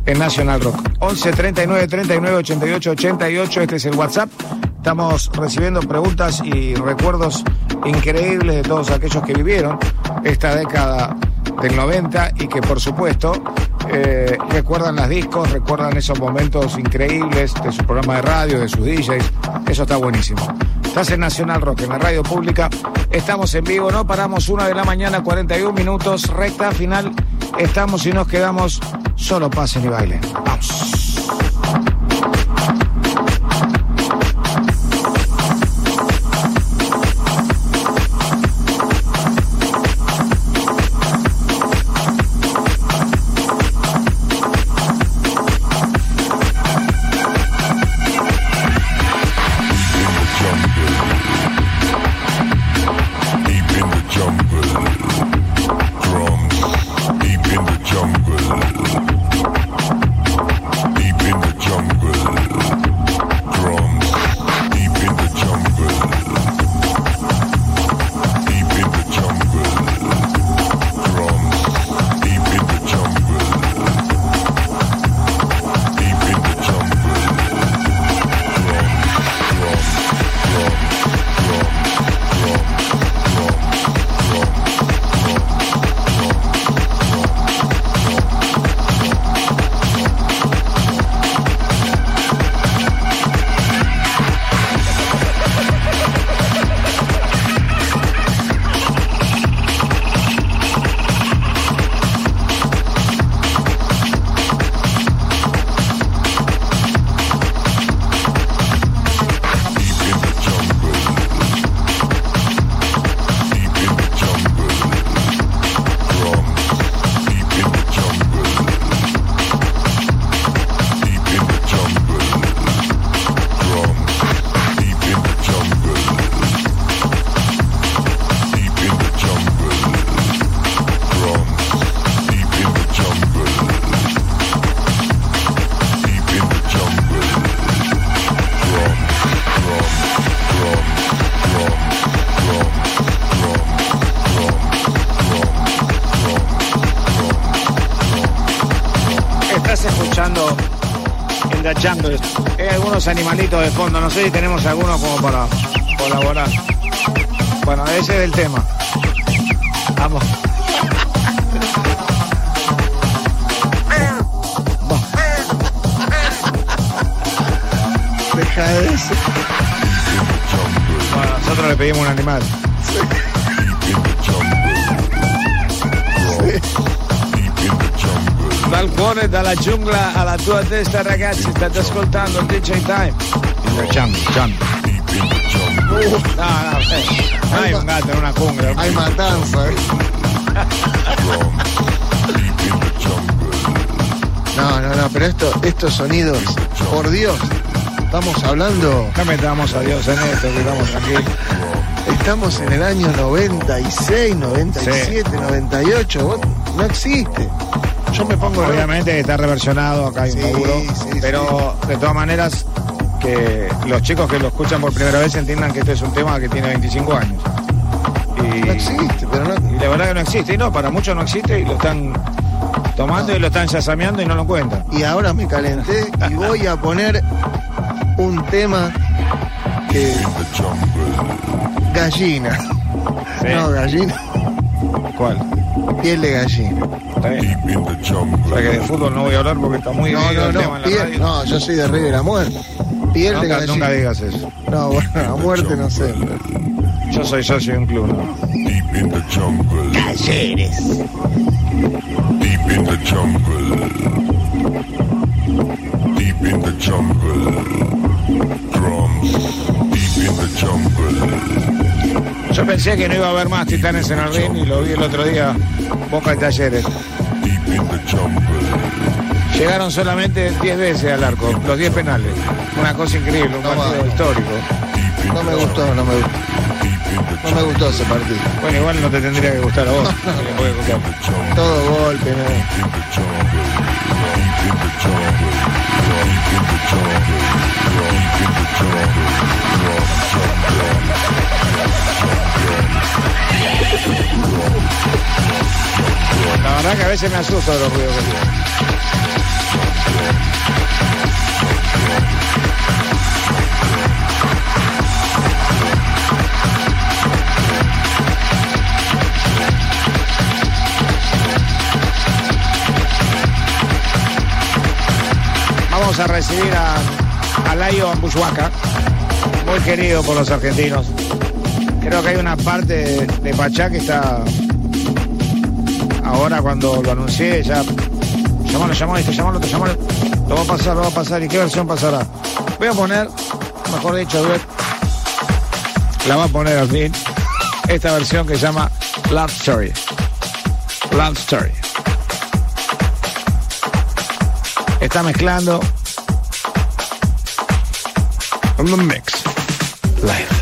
Speaker 3: en National Rock. 11 39 39 88 88, este es el WhatsApp. Estamos recibiendo preguntas y recuerdos increíbles de todos aquellos que vivieron esta década del 90 y que por supuesto eh, recuerdan las discos, recuerdan esos momentos increíbles de su programa de radio, de sus DJs. Eso está buenísimo. Estás en Nacional Rock, en la radio pública. Estamos en vivo, no paramos una de la mañana, 41 minutos, recta final. Estamos y nos quedamos. Solo pasen y bailen. Vamos. animalitos de fondo. No sé si tenemos alguno como para colaborar. Bueno, ese es el tema. Vamos. Deja eso. Bueno, nosotros le pedimos un animal. Dal cuore, dalla giungla alla tua testa ragazzi, state ascoltando il DJ Time. The jungle, jungle. No, no, eh. Un gato en una jungla.
Speaker 4: Hay matanza. ¿eh? No, no, no, pero esto, estos sonidos, por Dios, estamos hablando,
Speaker 3: No metamos a Dios en esto, que estamos tranquilos.
Speaker 4: estamos en el año 96, 97, 98, vos- no existe. Yo me pongo.
Speaker 3: Obviamente está reversionado, acá hay un laburo, pero de todas maneras que los chicos que lo escuchan por primera vez entiendan que este es un tema que tiene 25 años. Y,
Speaker 4: No existe, pero no.
Speaker 3: y la verdad que no existe, y no, para muchos no existe y lo están tomando y lo están yasameando y no lo encuentran.
Speaker 4: Y ahora me calenté y voy a poner un tema que. Gallina.
Speaker 3: Sí.
Speaker 4: No, gallina.
Speaker 3: ¿Cuál?
Speaker 4: Piel de gallina.
Speaker 3: Bien. O sea que de fútbol no voy a hablar porque está muy
Speaker 4: No, no,
Speaker 3: el
Speaker 4: no.
Speaker 3: tema en la
Speaker 4: piel-
Speaker 3: radio.
Speaker 4: no, yo soy de River a muerte. Piel de
Speaker 3: Nunca,
Speaker 4: gallina.
Speaker 3: nunca digas eso.
Speaker 4: No, bueno, a muerte no sé.
Speaker 3: Yo soy socio de un club, ¿no?
Speaker 11: Deep in the jungle.
Speaker 4: Talleres.
Speaker 11: Deep in the jungle. Deep in the jungle. Drums. Deep in the jungle.
Speaker 3: Yo pensé que no iba a haber más titanes en el ring y lo vi el otro día, Boca y Talleres. Llegaron solamente 10 veces al arco, los 10 penales. Una cosa increíble, un
Speaker 4: No
Speaker 3: partido
Speaker 4: va.
Speaker 3: histórico.
Speaker 4: No me gustó, no me gustó. No me gustó ese partido.
Speaker 3: Bueno, igual no te tendría que gustar a vos.
Speaker 4: Todo golpe, ¿no?
Speaker 3: La verdad que a veces me asusta de los ruidos que tiene. Vamos a recibir a, a Layo Ambushwaka, muy querido por los argentinos. Creo que hay una parte de, Pachá que está ahora cuando lo anuncié ya llamalo, llamalo, este, llamalo, otro, llamalo. Lo va a pasar, lo va a pasar. ¿Y qué versión pasará? Voy a poner, mejor dicho, la va a poner al fin, esta versión que se llama Love Story. Love Story. Está mezclando un mix. Live.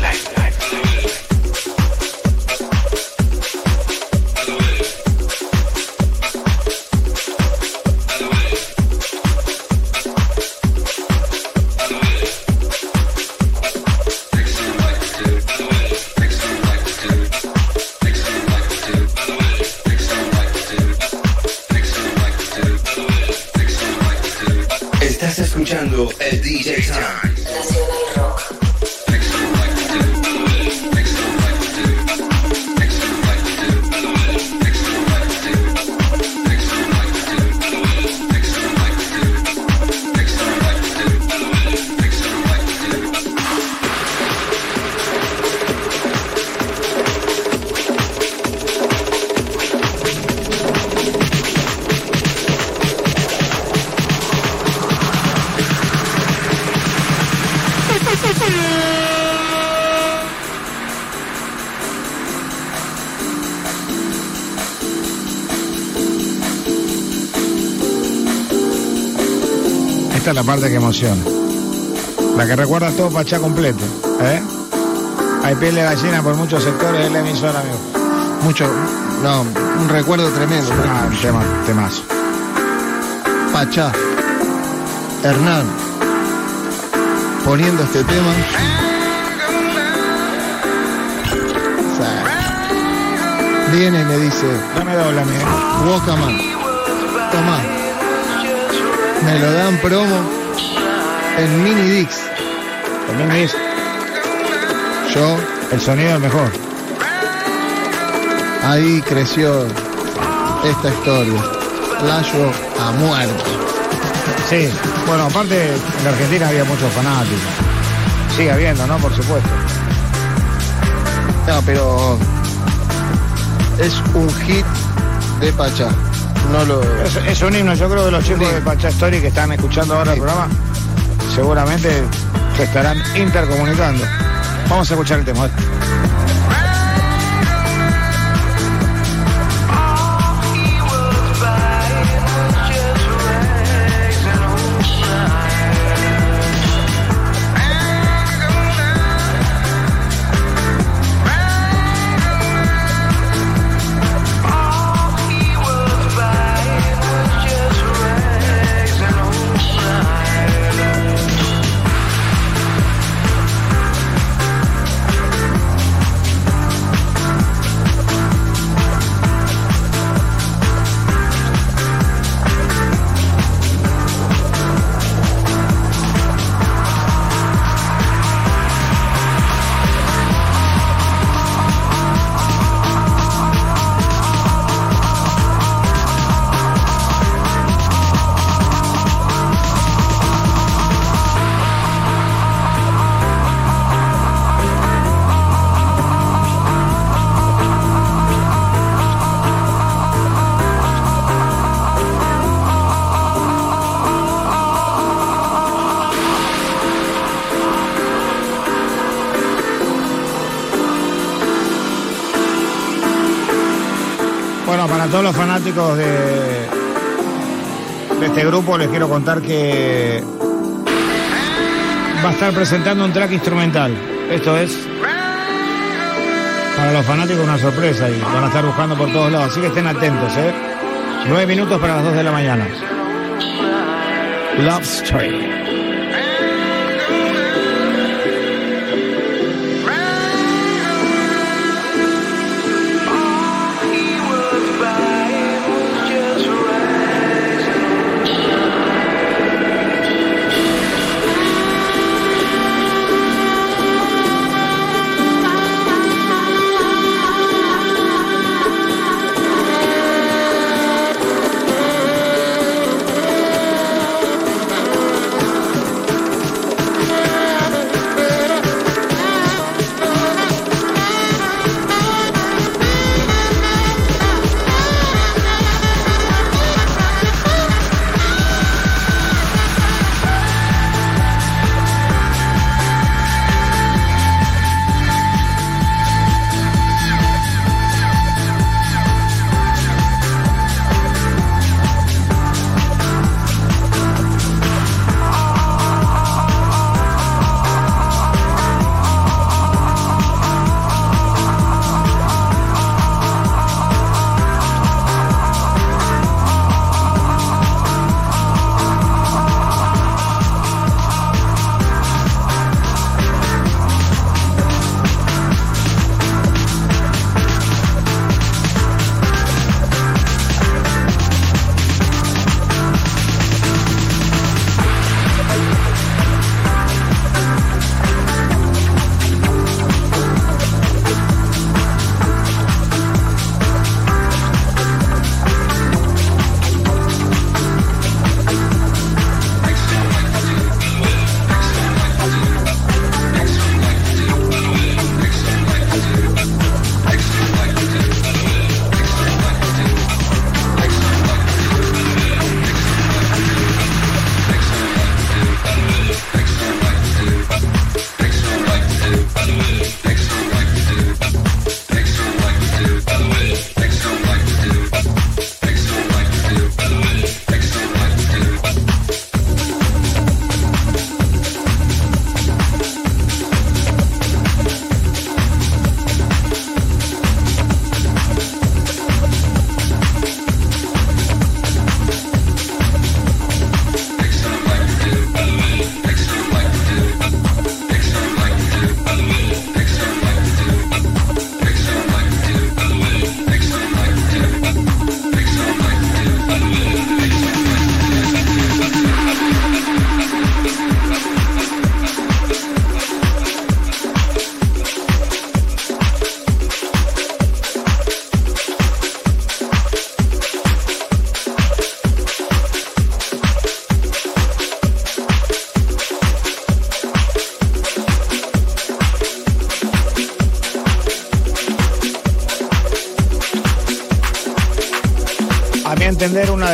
Speaker 3: Parte que emociona. La que recuerda todo Pachá completo. ¿eh? Hay piel de gallina por muchos sectores de la emisora, amigo.
Speaker 4: Mucho, no, un recuerdo tremendo.
Speaker 3: Ah, un tema, temazo.
Speaker 4: Pachá, Hernán, poniendo este tema. O sea, Viene y me dice,
Speaker 3: No me dobla, amigo.
Speaker 4: Walkman, toma. Me lo dan promo en Mini Dix.
Speaker 3: También dice,
Speaker 4: Yo
Speaker 3: el sonido es mejor.
Speaker 4: ahí creció esta historia. Layo a muerte.
Speaker 3: Sí, bueno, aparte en la Argentina había muchos fanáticos. Sigue habiendo, ¿no? Por supuesto.
Speaker 4: No, pero es un hit de Pachá. No lo.
Speaker 3: Es, es un himno, yo creo que los chicos de Pacha Story que están escuchando ahora el programa seguramente se estarán intercomunicando. Vamos a escuchar el tema. Todos los fanáticos de, este grupo les quiero contar que va a estar presentando un track instrumental. Esto es para los fanáticos una sorpresa y van a estar buscando por todos lados. Así que estén atentos, ¿eh? Nueve minutos para las dos de la mañana. Love Story.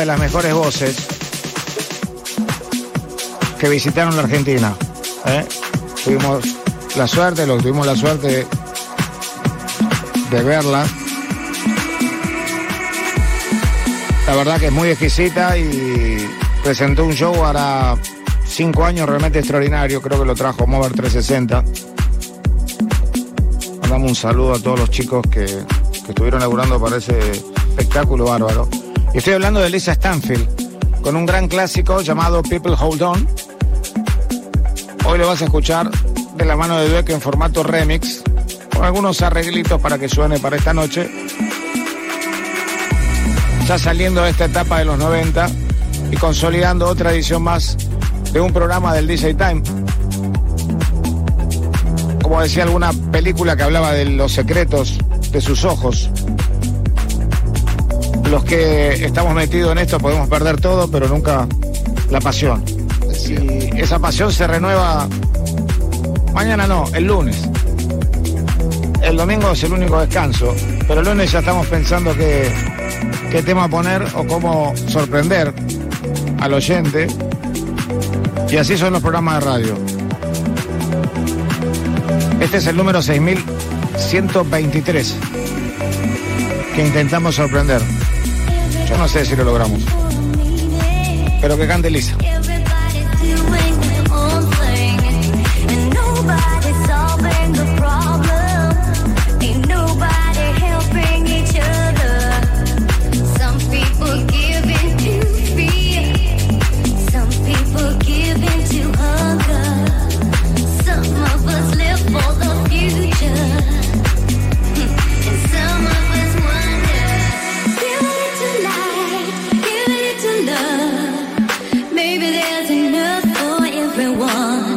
Speaker 3: De las mejores voces que visitaron la Argentina. ¿eh? Tuvimos la suerte, lo tuvimos la suerte de verla. La verdad que es muy exquisita y presentó un show ahora cinco años realmente extraordinario. Creo que lo trajo Mover 360. Mandamos un saludo a todos los chicos que, que estuvieron laburando para ese espectáculo bárbaro. Estoy hablando de Lisa Stanfield, con un gran clásico llamado People Hold On. Hoy lo vas a escuchar de la mano de Dweck en formato remix, con algunos arreglitos para que suene para esta noche. Ya saliendo de esta etapa de los 90 y consolidando otra edición más de un programa del DJ Time. Como decía alguna película que hablaba de los secretos de sus ojos. Los que estamos metidos en esto podemos perder todo, pero nunca la pasión. Y esa pasión se renueva mañana no, el lunes. El domingo es el único descanso, pero el lunes ya estamos pensando qué, qué tema poner o cómo sorprender al oyente. Y así son los programas de radio. Este es el número 6123 que intentamos sorprender. No sé si lo logramos. Pero que cante Lisa.
Speaker 12: on.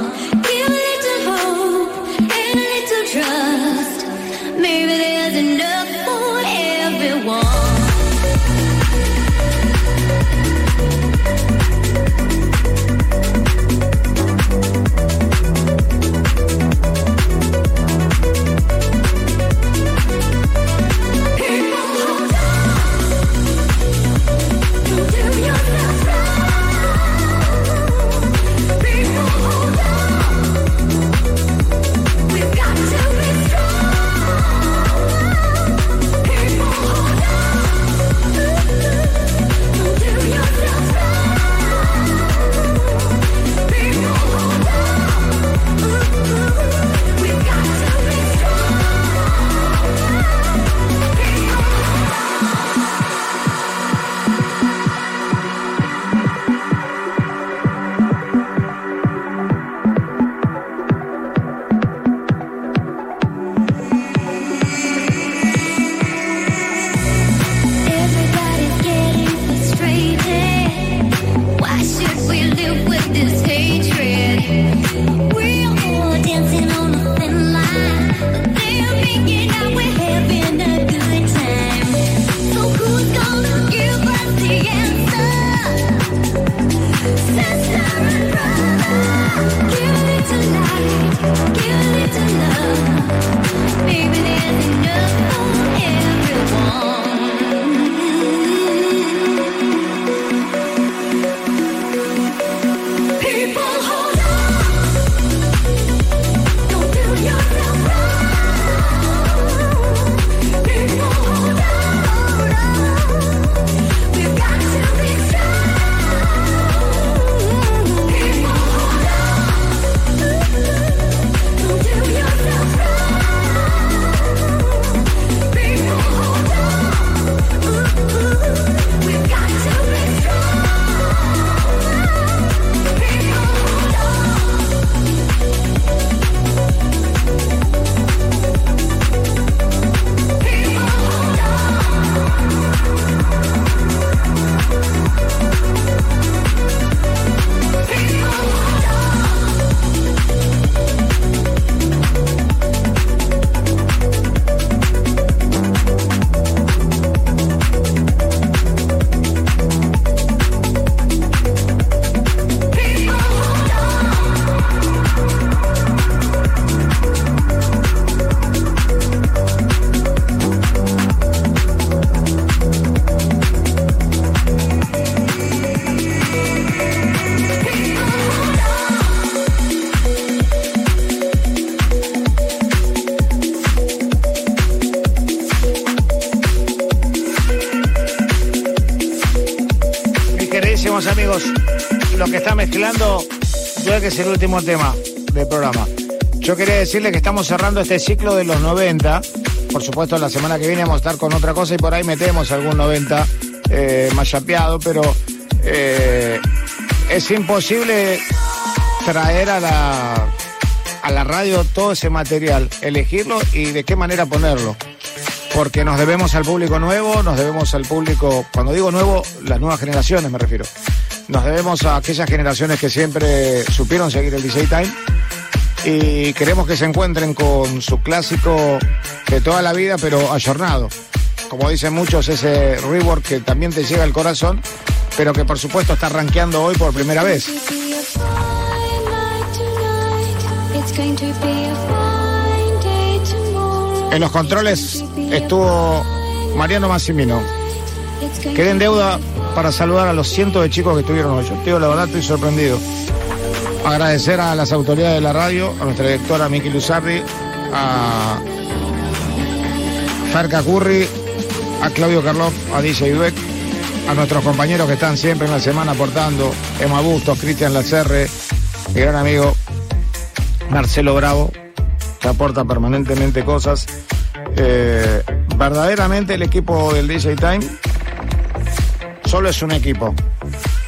Speaker 3: Último tema del programa. Yo quería decirle que estamos cerrando este ciclo de los 90. Por supuesto, la semana que viene vamos a estar con otra cosa y por ahí metemos algún 90 eh, más chapeado, pero eh, es imposible traer a la, a la radio todo ese material, elegirlo y de qué manera ponerlo. Porque nos debemos al público nuevo, nos debemos al público, cuando digo nuevo, las nuevas generaciones me refiero. Nos debemos a aquellas generaciones que siempre supieron seguir el DJ Time y queremos que se encuentren con su clásico de toda la vida, pero ayornado. Como dicen muchos, ese rework que también te llega al corazón, pero que por supuesto está rankeando hoy por primera vez. En los controles estuvo Mariano Massimino. Quedé en deuda para saludar a los cientos de chicos que estuvieron hoy. Yo digo la verdad, estoy sorprendido. Agradecer a las autoridades de la radio, a nuestra directora Miki Luzardi, a Farca Curry, a Claudio Carloff, a DJ Beck, a nuestros compañeros que están siempre en la semana aportando, Emma Bustos, Cristian Lacerre, mi gran amigo Marcelo Bravo, que aporta permanentemente cosas. Eh, verdaderamente el equipo del DJ Time solo es un equipo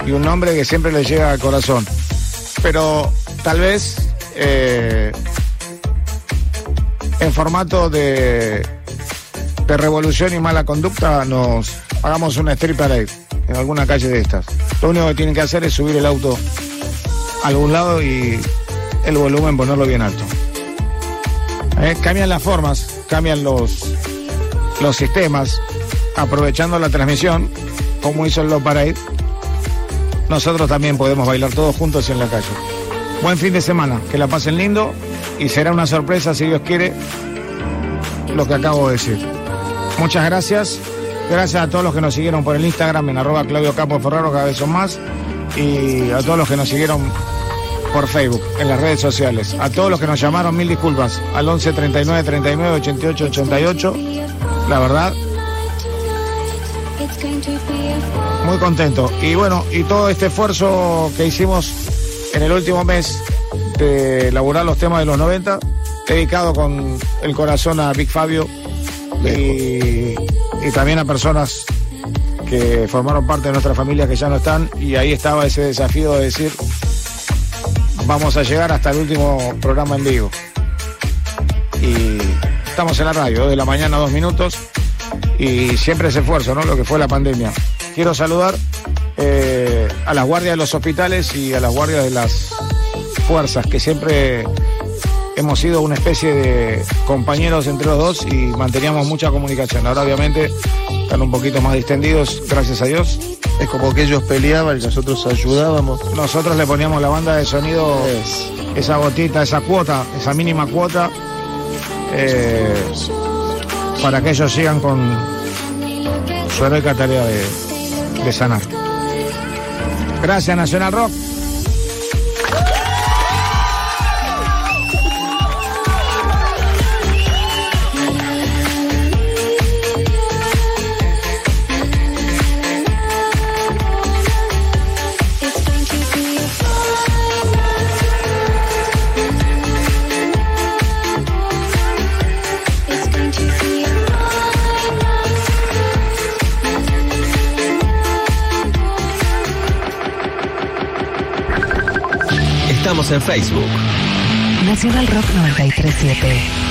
Speaker 3: y un nombre que siempre le llega al corazón. Pero tal vez eh, en formato de, de revolución y mala conducta nos hagamos una street parade en alguna calle de estas. Lo único que tienen que hacer es subir el auto a algún lado y el volumen ponerlo bien alto. Eh, cambian las formas, cambian los, los sistemas, aprovechando la transmisión, como hizo el Low Parade, nosotros también podemos bailar todos juntos en la calle. Buen fin de semana, que la pasen lindo y será una sorpresa, si Dios quiere, lo que acabo de decir. Muchas gracias. Gracias a todos los que nos siguieron por el Instagram en arroba Claudio Campos Ferraro, cada vez son más. Y a todos los que nos siguieron por Facebook, en las redes sociales. A todos los que nos llamaron, mil disculpas. Al 11 39 39 88 88. La verdad, muy contento. Y bueno, y todo este esfuerzo que hicimos en el último mes de elaborar los temas de los 90, dedicado con el corazón a Big Fabio y, y también a personas que formaron parte de nuestra familia que ya no están. Y ahí estaba ese desafío de decir, vamos a llegar hasta el último programa en vivo. Y estamos en la radio, de la mañana, dos minutos. Y siempre ese esfuerzo, ¿no? Lo que fue la pandemia. Quiero saludar eh, a las guardias de los hospitales y a las guardias de las fuerzas, que siempre hemos sido una especie de compañeros entre los dos y manteníamos mucha comunicación. Ahora obviamente están un poquito más distendidos, gracias a Dios.
Speaker 4: Es como que ellos peleaban y nosotros ayudábamos.
Speaker 3: Nosotros le poníamos la banda de sonido, esa gotita, esa cuota, esa mínima cuota, eh, para que ellos sigan con su heroica tarea de, de sanar. Gracias, Nacional Rock.
Speaker 13: En Facebook.
Speaker 14: Nacional Rock 937.